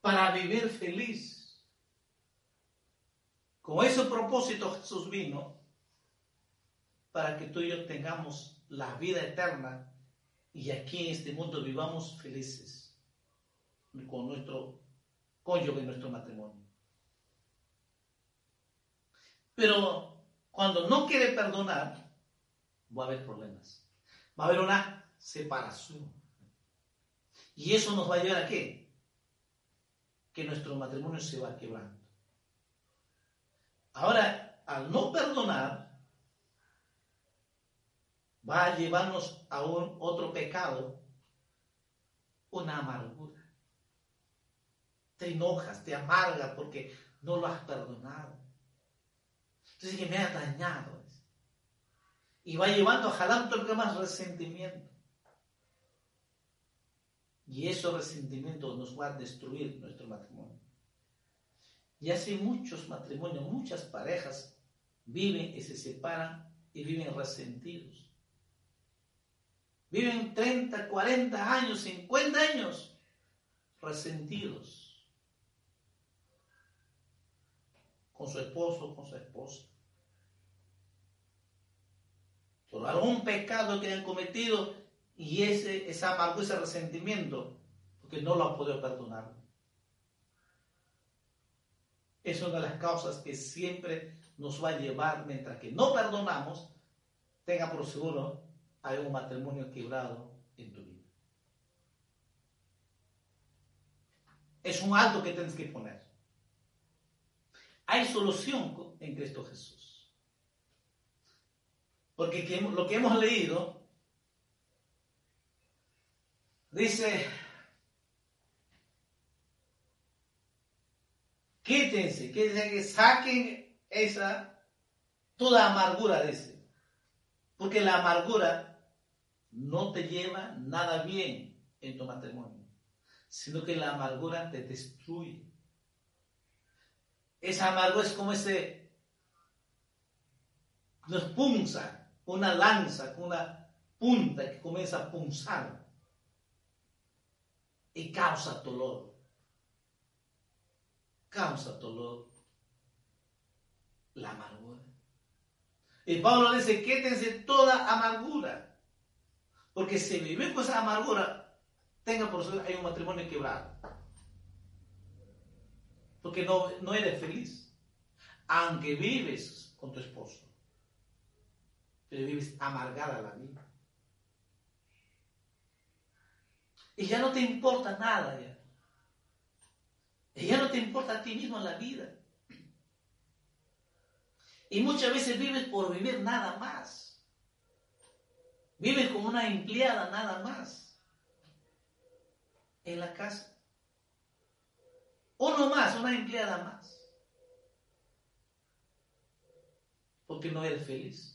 para vivir feliz. Con ese propósito Jesús vino para que tú y yo tengamos la vida eterna y aquí en este mundo vivamos felices con nuestro cónyuge, nuestro matrimonio. Pero cuando no quiere perdonar, va a haber problemas. Va a haber una separación. Y eso nos va a llevar a qué? Que nuestro matrimonio se va quebrando. Ahora, al no perdonar, va a llevarnos a un otro pecado, una amargura. Te enojas, te amargas porque no lo has perdonado. Entonces que me ha dañado y va llevando a jalar todo más resentimiento. Y ese resentimiento nos va a destruir nuestro matrimonio. Y así muchos matrimonios, muchas parejas viven y se separan y viven resentidos. Viven 30, 40 años, 50 años resentidos con su esposo, con su esposa por algún pecado que han cometido Y ese, esa amargura, ese resentimiento, porque no lo ha podido perdonar. Es una de las causas que siempre nos va a llevar, mientras que no perdonamos, tenga por seguro, hay un matrimonio quebrado en tu vida. Es un alto que tienes que poner. Hay solución en Cristo Jesús. Porque lo que hemos leído dice, quítense, quítense que saquen esa, toda amargura, dice. Porque la amargura no te lleva nada bien en tu matrimonio, sino que la amargura te destruye. Esa amargura es como ese, nos punza, una lanza, con una punta que comienza a punzar y causa dolor. Causa dolor la amargura. Y Pablo dice, quédense toda amargura. Porque si vive con esa amargura, tenga por suerte, hay un matrimonio quebrado. Porque no, no eres feliz. Aunque vives con tu esposo. Pero vives amargada la vida. Y ya no te importa nada ya. Y ya no te importa a ti mismo la vida. Y muchas veces vives por vivir nada más. Vives como una empleada nada más. En la casa. Uno más, una empleada más. Porque no eres feliz.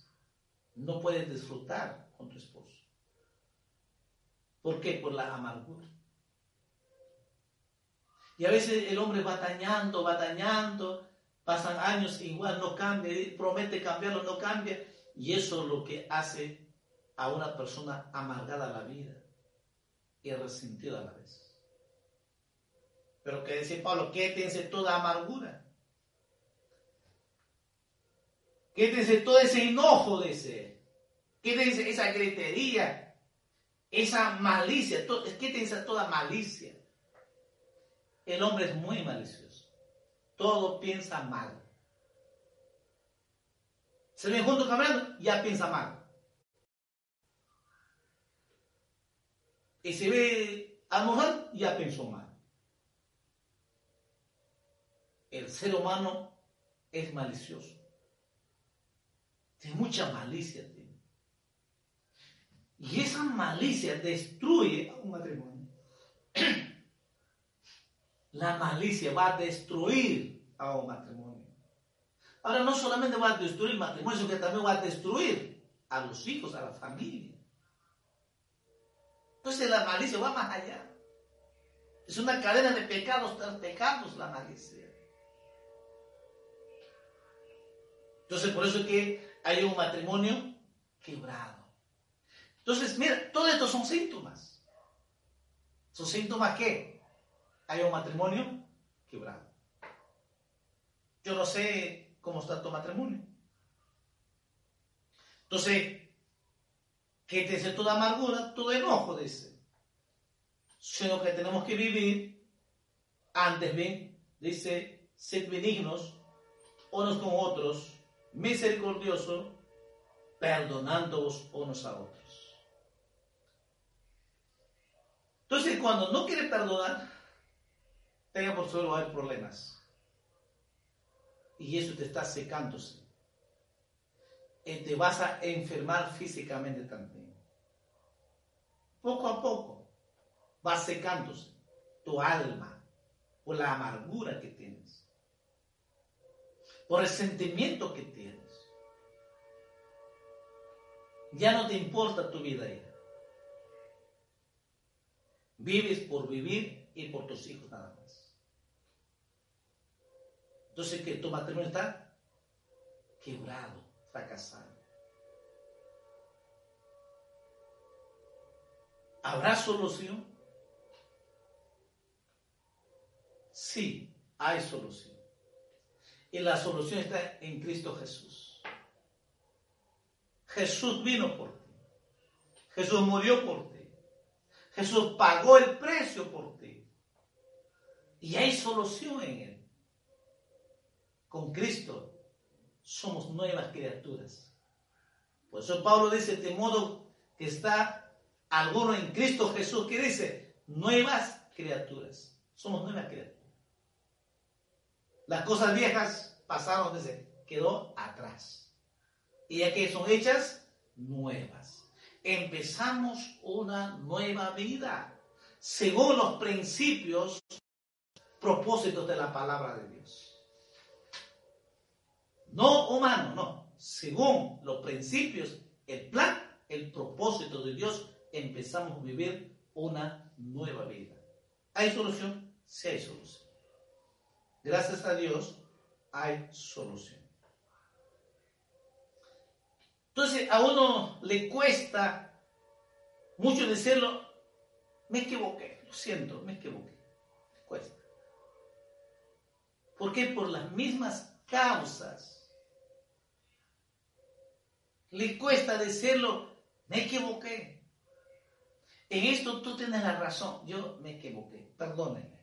No puedes disfrutar con tu esposo. ¿Por qué? Por la amargura. Y a veces el hombre va dañando, va dañando, pasan años igual no cambia, promete cambiarlo, no cambia. Y eso es lo que hace a una persona amargada la vida y resentida a la vez. Pero que dice Pablo, quédense toda amargura. Quédense todo ese enojo, dice. Quédense esa gritería, esa malicia, que tienes toda malicia. El hombre es muy malicioso. Todo piensa mal. Se ven juntos caminando, ya piensa mal. Y se ve a mujer, ya pensó mal. El ser humano es malicioso. Tiene mucha malicia. Y esa malicia destruye a un matrimonio. La malicia va a destruir a un matrimonio. Ahora no solamente va a destruir el matrimonio, sino que también va a destruir a los hijos, a la familia. Entonces la malicia va más allá. Es una cadena de pecados tras pecados la malicia. Entonces por eso es que hay un matrimonio quebrado. Entonces, mira, todos estos son síntomas. ¿Son síntomas que Hay un matrimonio quebrado. Yo no sé cómo está tu matrimonio. Entonces, que te dice toda amargura, todo enojo, dice. Sino que tenemos que vivir antes bien, dice, ser benignos unos con otros, misericordiosos, perdonándoos unos a otros. Entonces, cuando no quiere perdonar, tenga por suelo haber problemas. Y eso te está secándose. Y te vas a enfermar físicamente también. Poco a poco va secándose tu alma por la amargura que tienes, por el sentimiento que tienes. Ya no te importa tu vida ahí. Vives por vivir y por tus hijos nada más. Entonces que tu matrimonio está quebrado, fracasado. ¿Habrá solución? Sí, hay solución. Y la solución está en Cristo Jesús. Jesús vino por ti. Jesús murió por ti. Jesús pagó el precio por ti. Y hay solución en él. Con Cristo somos nuevas criaturas. Por eso Pablo dice, de modo que está alguno en Cristo Jesús, que dice, nuevas criaturas. Somos nuevas criaturas. Las cosas viejas pasaron, dice, quedó atrás. Y ya que son hechas nuevas. Empezamos una nueva vida según los principios, propósitos de la palabra de Dios. No humano, no. Según los principios, el plan, el propósito de Dios, empezamos a vivir una nueva vida. ¿Hay solución? Sí hay solución. Gracias a Dios hay solución. Entonces a uno le cuesta mucho decirlo, me equivoqué, lo siento, me equivoqué. cuesta. ¿Por qué? Por las mismas causas. Le cuesta decirlo, me equivoqué. En esto tú tienes la razón, yo me equivoqué, perdónenme.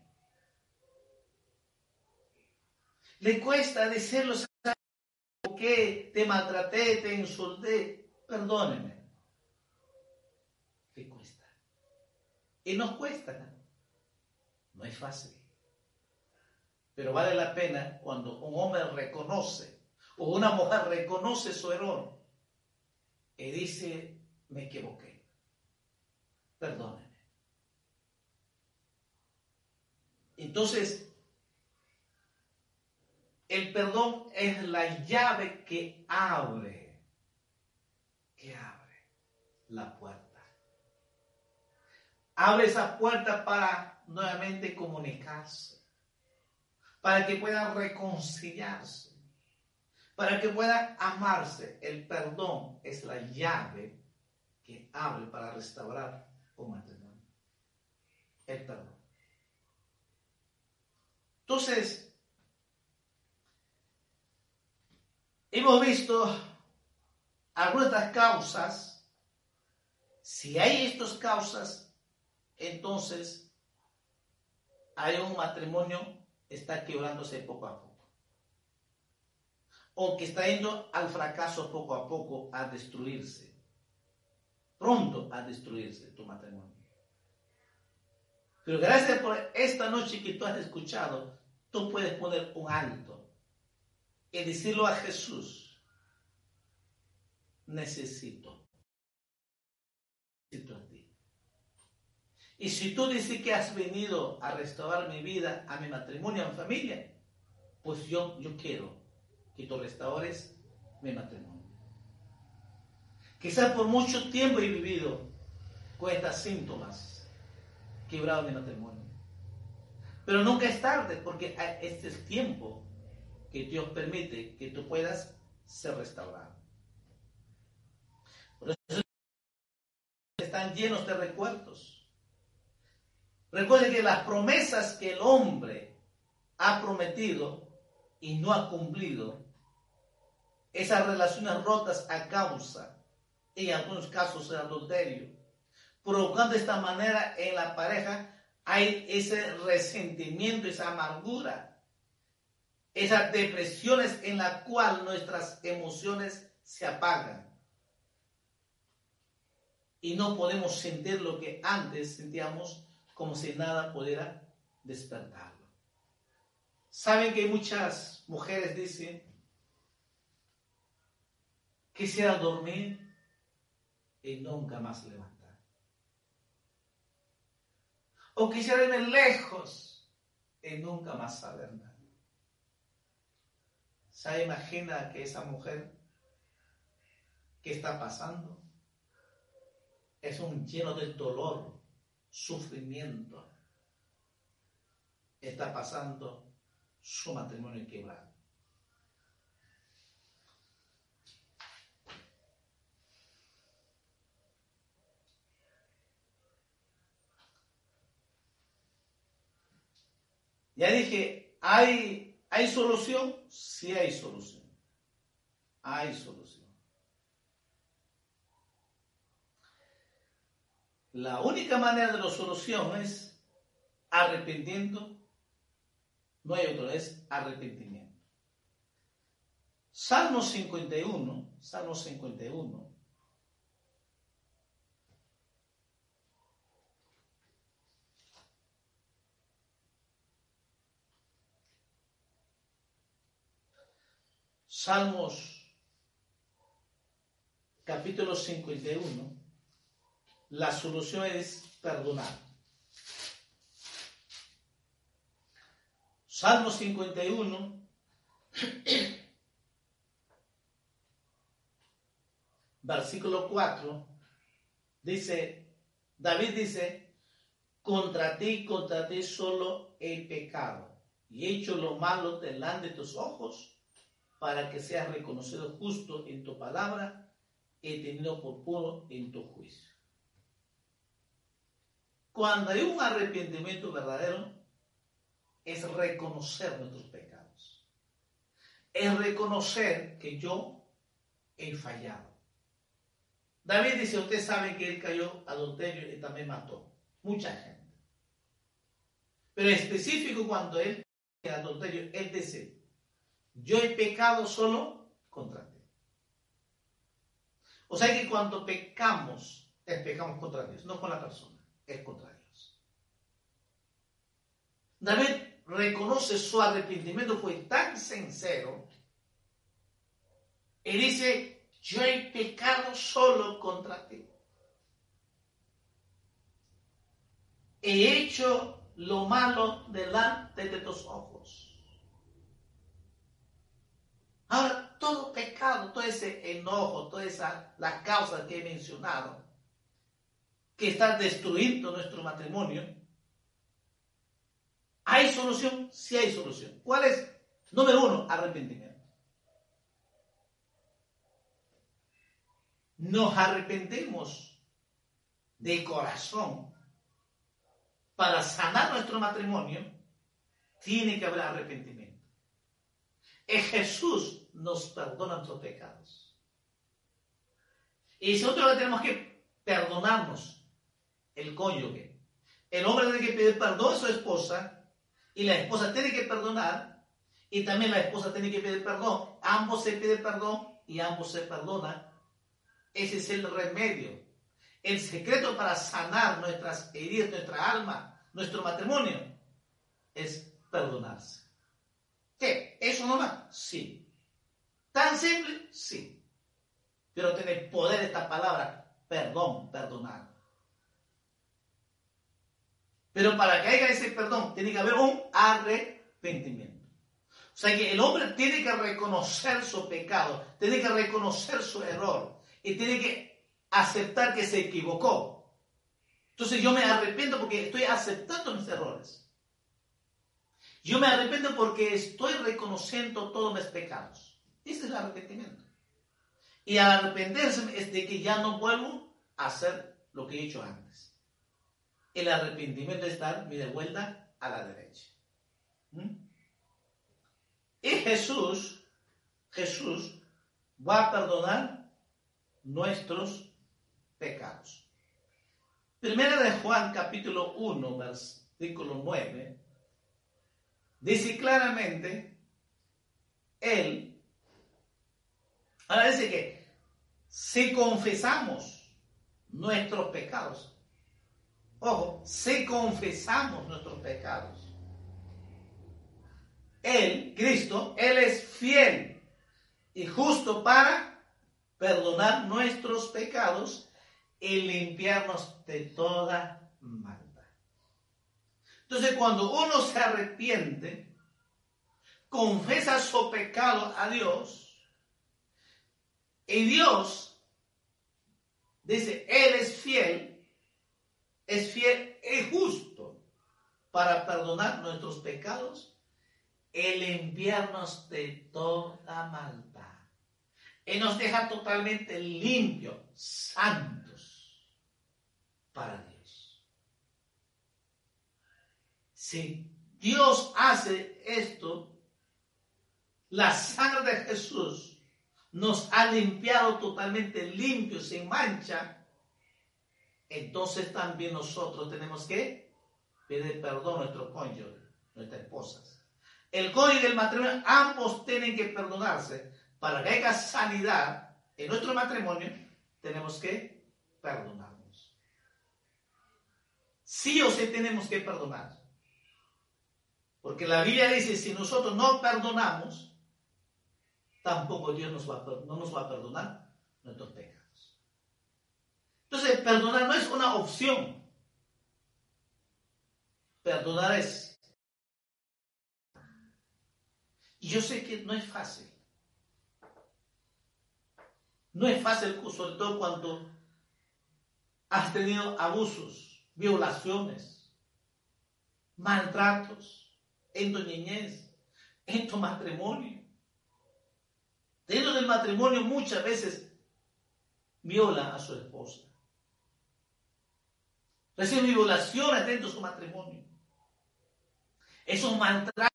Le cuesta decirlo, que te maltraté, te insulté, perdóneme. Le cuesta. Y nos cuesta. no es fácil. Pero vale la pena cuando un hombre reconoce o una mujer reconoce su error y dice, me equivoqué. Perdóneme. Entonces, el perdón es la llave que abre, que abre la puerta. Abre esa puerta para nuevamente comunicarse, para que puedan reconciliarse, para que puedan amarse. El perdón es la llave que abre para restaurar un matrimonio. El perdón. Entonces, hemos visto algunas causas. Si hay estas causas, entonces hay un matrimonio está quebrándose poco a poco. O que está yendo al fracaso poco a poco, a destruirse. Pronto a destruirse tu matrimonio. Pero gracias por esta noche que tú has escuchado, tú puedes poner un alto y decirlo a Jesús, necesito, a ti. Y si tú dices que has venido a restaurar mi vida, a mi matrimonio, a mi familia, pues yo, yo quiero que tú restaures mi matrimonio. Quizás por mucho tiempo he vivido con estos síntomas, quebrado mi matrimonio. Pero nunca es tarde, porque este es tiempo que Dios permite que tú puedas ser restaurado. Por eso están llenos de recuerdos. Recuerden que las promesas que el hombre ha prometido y no ha cumplido, esas relaciones rotas a causa, en algunos casos, de adulterio, provocando de esta manera en la pareja, hay ese resentimiento, esa amargura esas depresiones en la cual nuestras emociones se apagan. Y no podemos sentir lo que antes sentíamos como si nada pudiera despertarlo. Saben que muchas mujeres dicen, quisiera dormir y nunca más levantar. O quisiera irme lejos y nunca más saber nada. ¿Se imagina que esa mujer que está pasando es un lleno de dolor, sufrimiento? Está pasando su matrimonio quebrado. Ya dije, hay ¿Hay solución? Sí hay solución. Hay solución. la única manera de la solución es arrepentiendo. No hay otro, es arrepentimiento. Salmo 51, Salmo 51. Salmos capítulo 51, la solución es perdonar. Salmo 51, versículo 4, dice, David dice, contra ti, contra ti solo he pecado y he hecho lo malo delante de tus ojos para que seas reconocido justo en tu palabra y tenido por puro en tu juicio. Cuando hay un arrepentimiento verdadero, es reconocer nuestros pecados. Es reconocer que yo he fallado. David dice, usted sabe que él cayó adulterio y también mató mucha gente. Pero específico cuando él adulterio, él dice, yo he pecado solo contra ti. O sea que cuando pecamos, es pecamos contra Dios, no con la persona, es contra Dios. David reconoce su arrepentimiento, fue tan sincero, y dice, yo he pecado solo contra ti. He hecho lo malo delante de tus ojos. Ahora, todo pecado, todo ese enojo, todas esas las causas que he mencionado, que están destruyendo nuestro matrimonio, ¿hay solución? Sí hay solución. ¿Cuál es? Número uno, arrepentimiento. Nos arrepentimos de corazón para sanar nuestro matrimonio, tiene que haber arrepentimiento. Es Jesús nos perdona nuestros pecados. Y nosotros tenemos que perdonarnos, el cónyuge. El hombre tiene que pedir perdón a su esposa y la esposa tiene que perdonar y también la esposa tiene que pedir perdón. Ambos se piden perdón y ambos se perdonan. Ese es el remedio. El secreto para sanar nuestras heridas, nuestra alma, nuestro matrimonio, es perdonarse. ¿Qué? ¿Eso no va? Sí. ¿Tan simple? Sí. Pero tiene poder esta palabra, perdón, perdonar. Pero para que haya ese perdón, tiene que haber un arrepentimiento. O sea que el hombre tiene que reconocer su pecado, tiene que reconocer su error y tiene que aceptar que se equivocó. Entonces yo me arrepiento porque estoy aceptando mis errores. Yo me arrepiento porque estoy reconociendo todos mis pecados. Ese es el arrepentimiento. Y arrepentirse es de que ya no vuelvo a hacer lo que he hecho antes. El arrepentimiento es dar mi de vuelta a la derecha. ¿Mm? Y Jesús, Jesús va a perdonar nuestros pecados. Primera de Juan capítulo 1, versículo 9 dice claramente, Él, ahora dice que si confesamos nuestros pecados, ojo, si confesamos nuestros pecados, Él, Cristo, Él es fiel y justo para perdonar nuestros pecados y limpiarnos de toda maldad. Entonces, cuando uno se arrepiente, confesa su pecado a Dios, y Dios dice, Él es fiel, es fiel y justo para perdonar nuestros pecados y limpiarnos de toda maldad. Y nos deja totalmente limpios, santos para Dios. Si Dios hace esto, la sangre de Jesús nos ha limpiado totalmente limpios, sin mancha. entonces también nosotros tenemos que pedir perdón a nuestro cónyuge, nuestras esposas. El cónyuge del matrimonio, ambos tienen que perdonarse. Para que haya sanidad en nuestro matrimonio, tenemos que perdonarnos. Sí o sí tenemos que perdonar. Porque la Biblia dice, si nosotros no perdonamos, tampoco Dios nos va no nos va a perdonar nuestros pecados. Entonces, perdonar no es una opción. Perdonar es. Y yo sé que no es fácil. No es fácil, sobre todo cuando has tenido abusos, violaciones, maltratos en tu niñez, en tu matrimonio. Dentro del matrimonio muchas veces viola a su esposa. Recibe violaciones dentro de su matrimonio. Es un maltrato.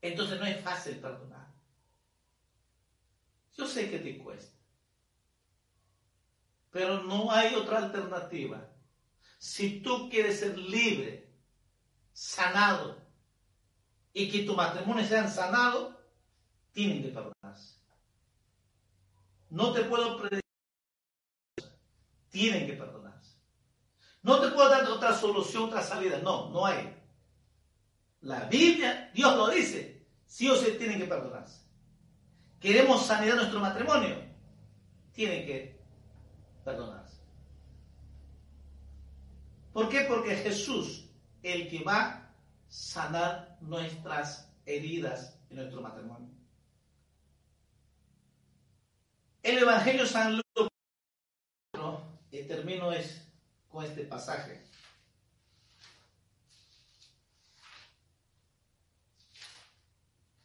Entonces no es fácil perdonar. Yo sé que te cuesta. Pero no hay otra alternativa. Si tú quieres ser libre, sanado, y que tu matrimonio sea sanado, tienen que perdonarse. No te puedo predicar. Tienen que perdonarse. No te puedo dar otra solución, otra salida. No, no hay. La Biblia, Dios lo dice. Sí o sí tienen que perdonarse. Queremos sanidad nuestro matrimonio. Tienen que perdonarse. ¿Por qué? Porque Jesús, el que va a sanar nuestras heridas en nuestro matrimonio. El Evangelio San Lucas, y termino es, con este pasaje.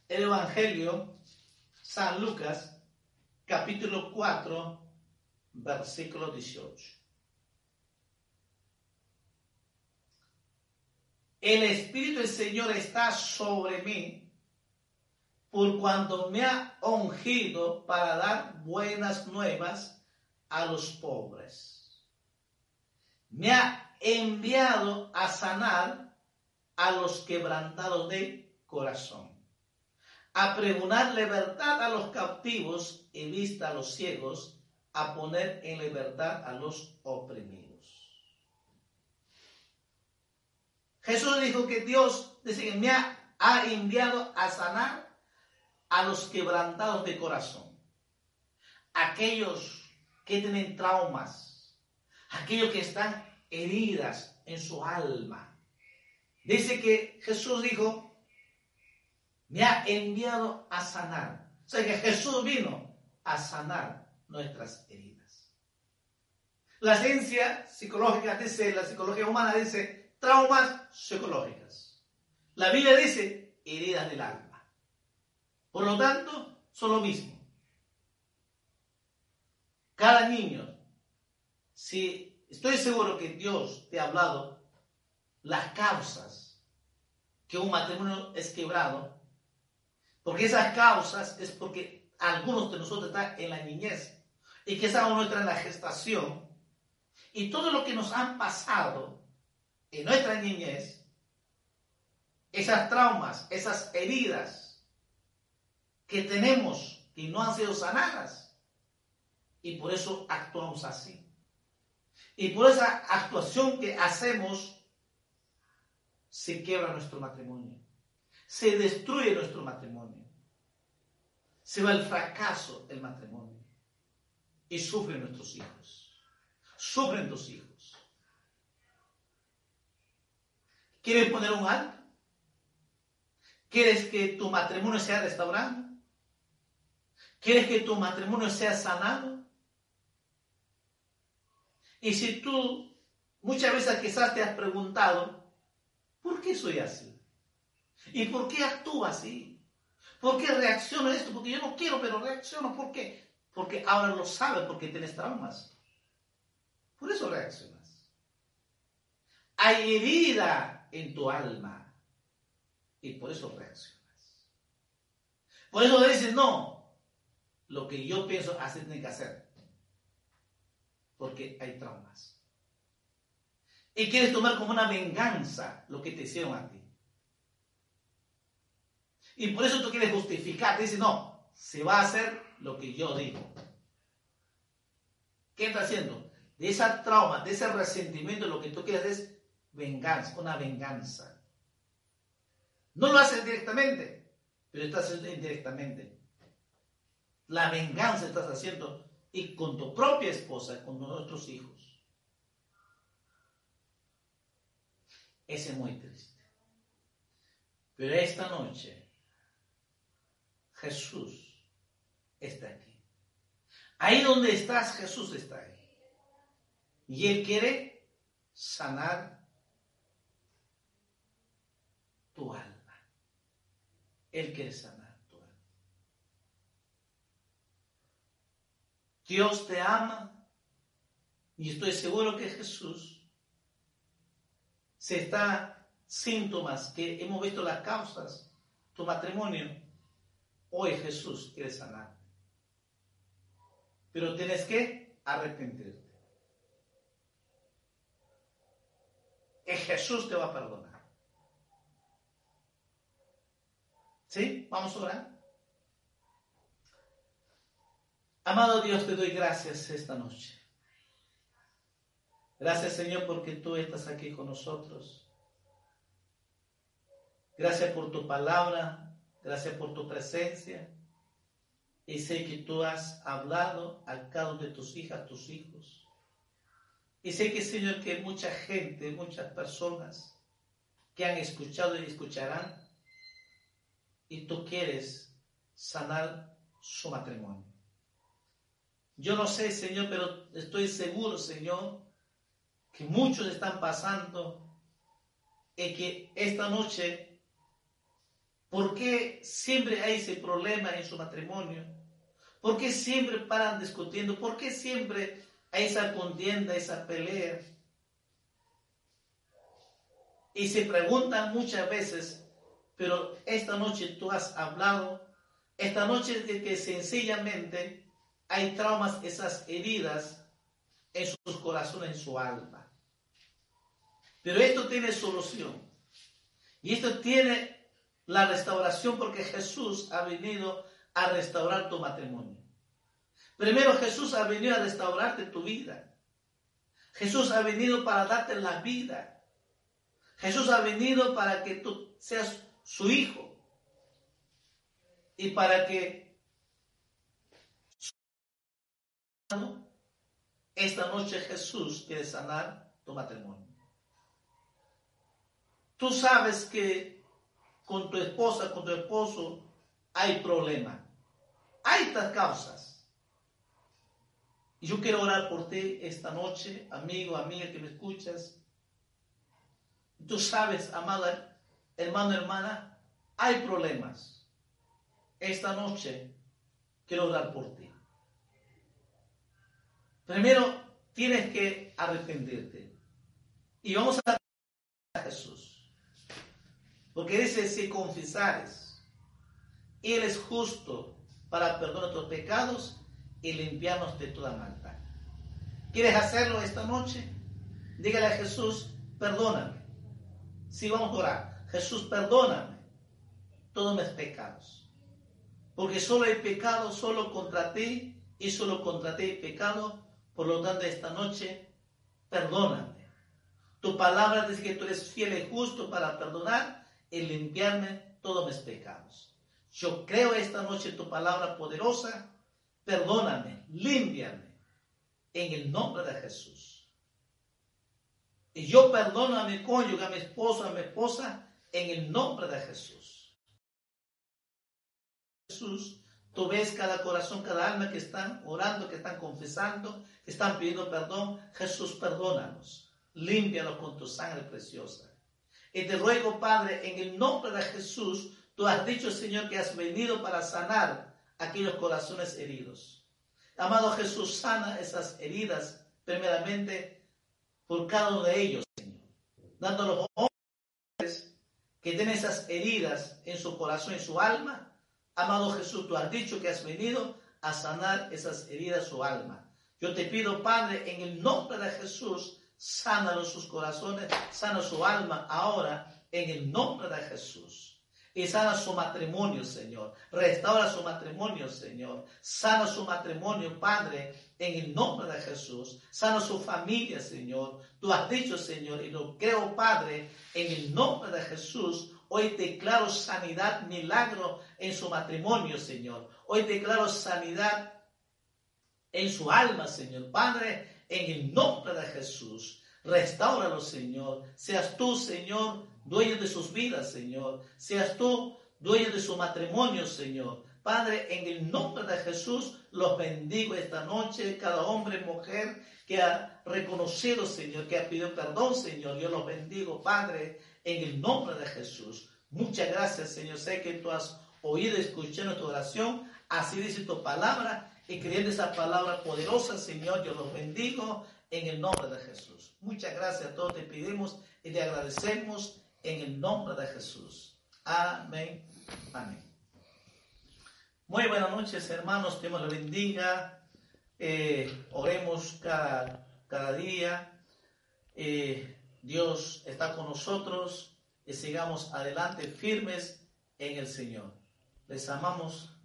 El Evangelio San Lucas, capítulo 4, versículo 18. El Espíritu del Señor está sobre mí por cuanto me ha ungido para dar buenas nuevas a los pobres. Me ha enviado a sanar a los quebrantados de corazón, a pregonar libertad a los cautivos y vista a los ciegos, a poner en libertad a los oprimidos. Jesús dijo que Dios dice que me ha, ha enviado a sanar a los quebrantados de corazón, aquellos que tienen traumas, aquellos que están heridas en su alma. Dice que Jesús dijo, me ha enviado a sanar. O sea que Jesús vino a sanar nuestras heridas. La ciencia psicológica dice, la psicología humana dice, traumas psicológicas. La Biblia dice heridas del alma. Por lo tanto, son lo mismo. Cada niño, si estoy seguro que Dios te ha hablado las causas que un matrimonio es quebrado, porque esas causas es porque algunos de nosotros están en la niñez y que uno en la gestación y todo lo que nos han pasado en nuestra niñez, esas traumas, esas heridas que tenemos y no han sido sanadas. Y por eso actuamos así. Y por esa actuación que hacemos, se quiebra nuestro matrimonio. Se destruye nuestro matrimonio. Se va el fracaso del matrimonio. Y sufren nuestros hijos. Sufren tus hijos. ¿Quieres poner un alto? ¿Quieres que tu matrimonio sea restaurado? ¿Quieres que tu matrimonio sea sanado? Y si tú muchas veces quizás te has preguntado, ¿por qué soy así? ¿Y por qué actúo así? ¿Por qué reacciono a esto? Porque yo no quiero, pero reacciono. ¿Por qué? Porque ahora lo sabes, porque tienes traumas. Por eso reaccionas. Hay herida en tu alma. Y por eso reaccionas. Por eso dices, no, lo que yo pienso hacer tiene que hacer. porque hay traumas. Y quieres tomar como una venganza lo que te hicieron a ti. Y por eso tú quieres justificar, te dices, no, se va a hacer lo que yo digo. ¿Qué está haciendo? De esa trauma, de ese resentimiento, lo que tú quieres es venganza, una venganza. No lo haces directamente, pero estás haciendo indirectamente. La venganza estás haciendo y con tu propia esposa, con nuestros hijos. Ese es muy triste. Pero esta noche Jesús está aquí. Ahí donde estás, Jesús está ahí. Y Él quiere sanar tu alma. Él quiere sanar tu alma. Dios te ama y estoy seguro que Jesús se está síntomas que hemos visto las causas, tu matrimonio. Hoy Jesús quiere sanar. Pero tienes que arrepentirte. Que Jesús te va a perdonar. ¿Sí? Vamos a orar. Amado Dios, te doy gracias esta noche. Gracias Señor porque tú estás aquí con nosotros. Gracias por tu palabra. Gracias por tu presencia. Y sé que tú has hablado al cada de tus hijas, tus hijos. Y sé que, Señor, que mucha gente, muchas personas que han escuchado y escucharán, y tú quieres sanar su matrimonio. Yo no sé, Señor, pero estoy seguro, Señor, que muchos están pasando y que esta noche, ¿por qué siempre hay ese problema en su matrimonio? ¿Por qué siempre paran discutiendo? ¿Por qué siempre hay esa contienda, esa pelea? Y se preguntan muchas veces, pero esta noche tú has hablado, esta noche de que sencillamente hay traumas, esas heridas en sus corazones, en su alma. Pero esto tiene solución. Y esto tiene la restauración porque Jesús ha venido a restaurar tu matrimonio. Primero Jesús ha venido a restaurarte tu vida. Jesús ha venido para darte la vida. Jesús ha venido para que tú seas su hijo. Y para que esta noche Jesús quiere sanar tu matrimonio. Tú sabes que con tu esposa, con tu esposo, hay problema. Hay estas causas. Y yo quiero orar por ti esta noche, amigo, amiga que me escuchas. Tú sabes, amada hermano, hermana, hay problemas. Esta noche quiero orar por ti. Primero tienes que arrepentirte. Y vamos a a Jesús. Porque dice, si confesares, Él es justo para perdonar tus pecados y limpiarnos de toda maldad. ¿Quieres hacerlo esta noche? Dígale a Jesús, perdóname. Si vamos a orar, Jesús, perdóname todos mis pecados. Porque solo hay pecado, solo contra ti y solo contra ti hay pecado. Por lo tanto, esta noche, perdóname. Tu palabra dice que tú eres fiel y justo para perdonar y limpiarme todos mis pecados. Yo creo esta noche tu palabra poderosa. Perdóname, límpiame en el nombre de Jesús. Y yo perdono a mi cónyuge, a mi esposo, a mi esposa, en el nombre de Jesús. Jesús, tú ves cada corazón, cada alma que están orando, que están confesando, que están pidiendo perdón. Jesús, perdónanos. Límpianos con tu sangre preciosa. Y te ruego, Padre, en el nombre de Jesús, tú has dicho, Señor, que has venido para sanar aquellos corazones heridos. Amado Jesús, sana esas heridas, primeramente, por cada uno de ellos, Señor. Dando a los hombres que tienen esas heridas en su corazón, en su alma. Amado Jesús, tú has dicho que has venido a sanar esas heridas, su alma. Yo te pido, Padre, en el nombre de Jesús, sánalo sus corazones, sana su alma ahora, en el nombre de Jesús. Y sana su matrimonio, Señor. Restaura su matrimonio, Señor. Sana su matrimonio, Padre, en el nombre de Jesús. Sana su familia, Señor. Tú has dicho, Señor, y lo creo, Padre, en el nombre de Jesús. Hoy declaro sanidad, milagro en su matrimonio, Señor. Hoy declaro sanidad en su alma, Señor. Padre, en el nombre de Jesús. Restáuralo, Señor. Seas tú, Señor, dueño de sus vidas, Señor. Seas tú, dueño de su matrimonio, Señor. Padre, en el nombre de Jesús, los bendigo esta noche, cada hombre y mujer que ha reconocido, Señor, que ha pedido perdón, Señor. Yo los bendigo, Padre, en el nombre de Jesús. Muchas gracias, Señor. Sé que tú has oído y escuchado tu oración. Así dice tu palabra. Y creyendo esa palabra poderosa, Señor, yo los bendigo en el nombre de Jesús. Muchas gracias a todos te pedimos y te agradecemos en el nombre de Jesús. Amén. Amén. Muy buenas noches, hermanos. Dios los bendiga. Eh, oremos cada, día. Eh, Dios está con nosotros y sigamos adelante firmes en el Señor. Les amamos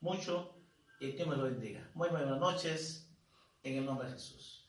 mucho y Dios me lo bendiga. Muy buenas noches en el nombre de Jesús.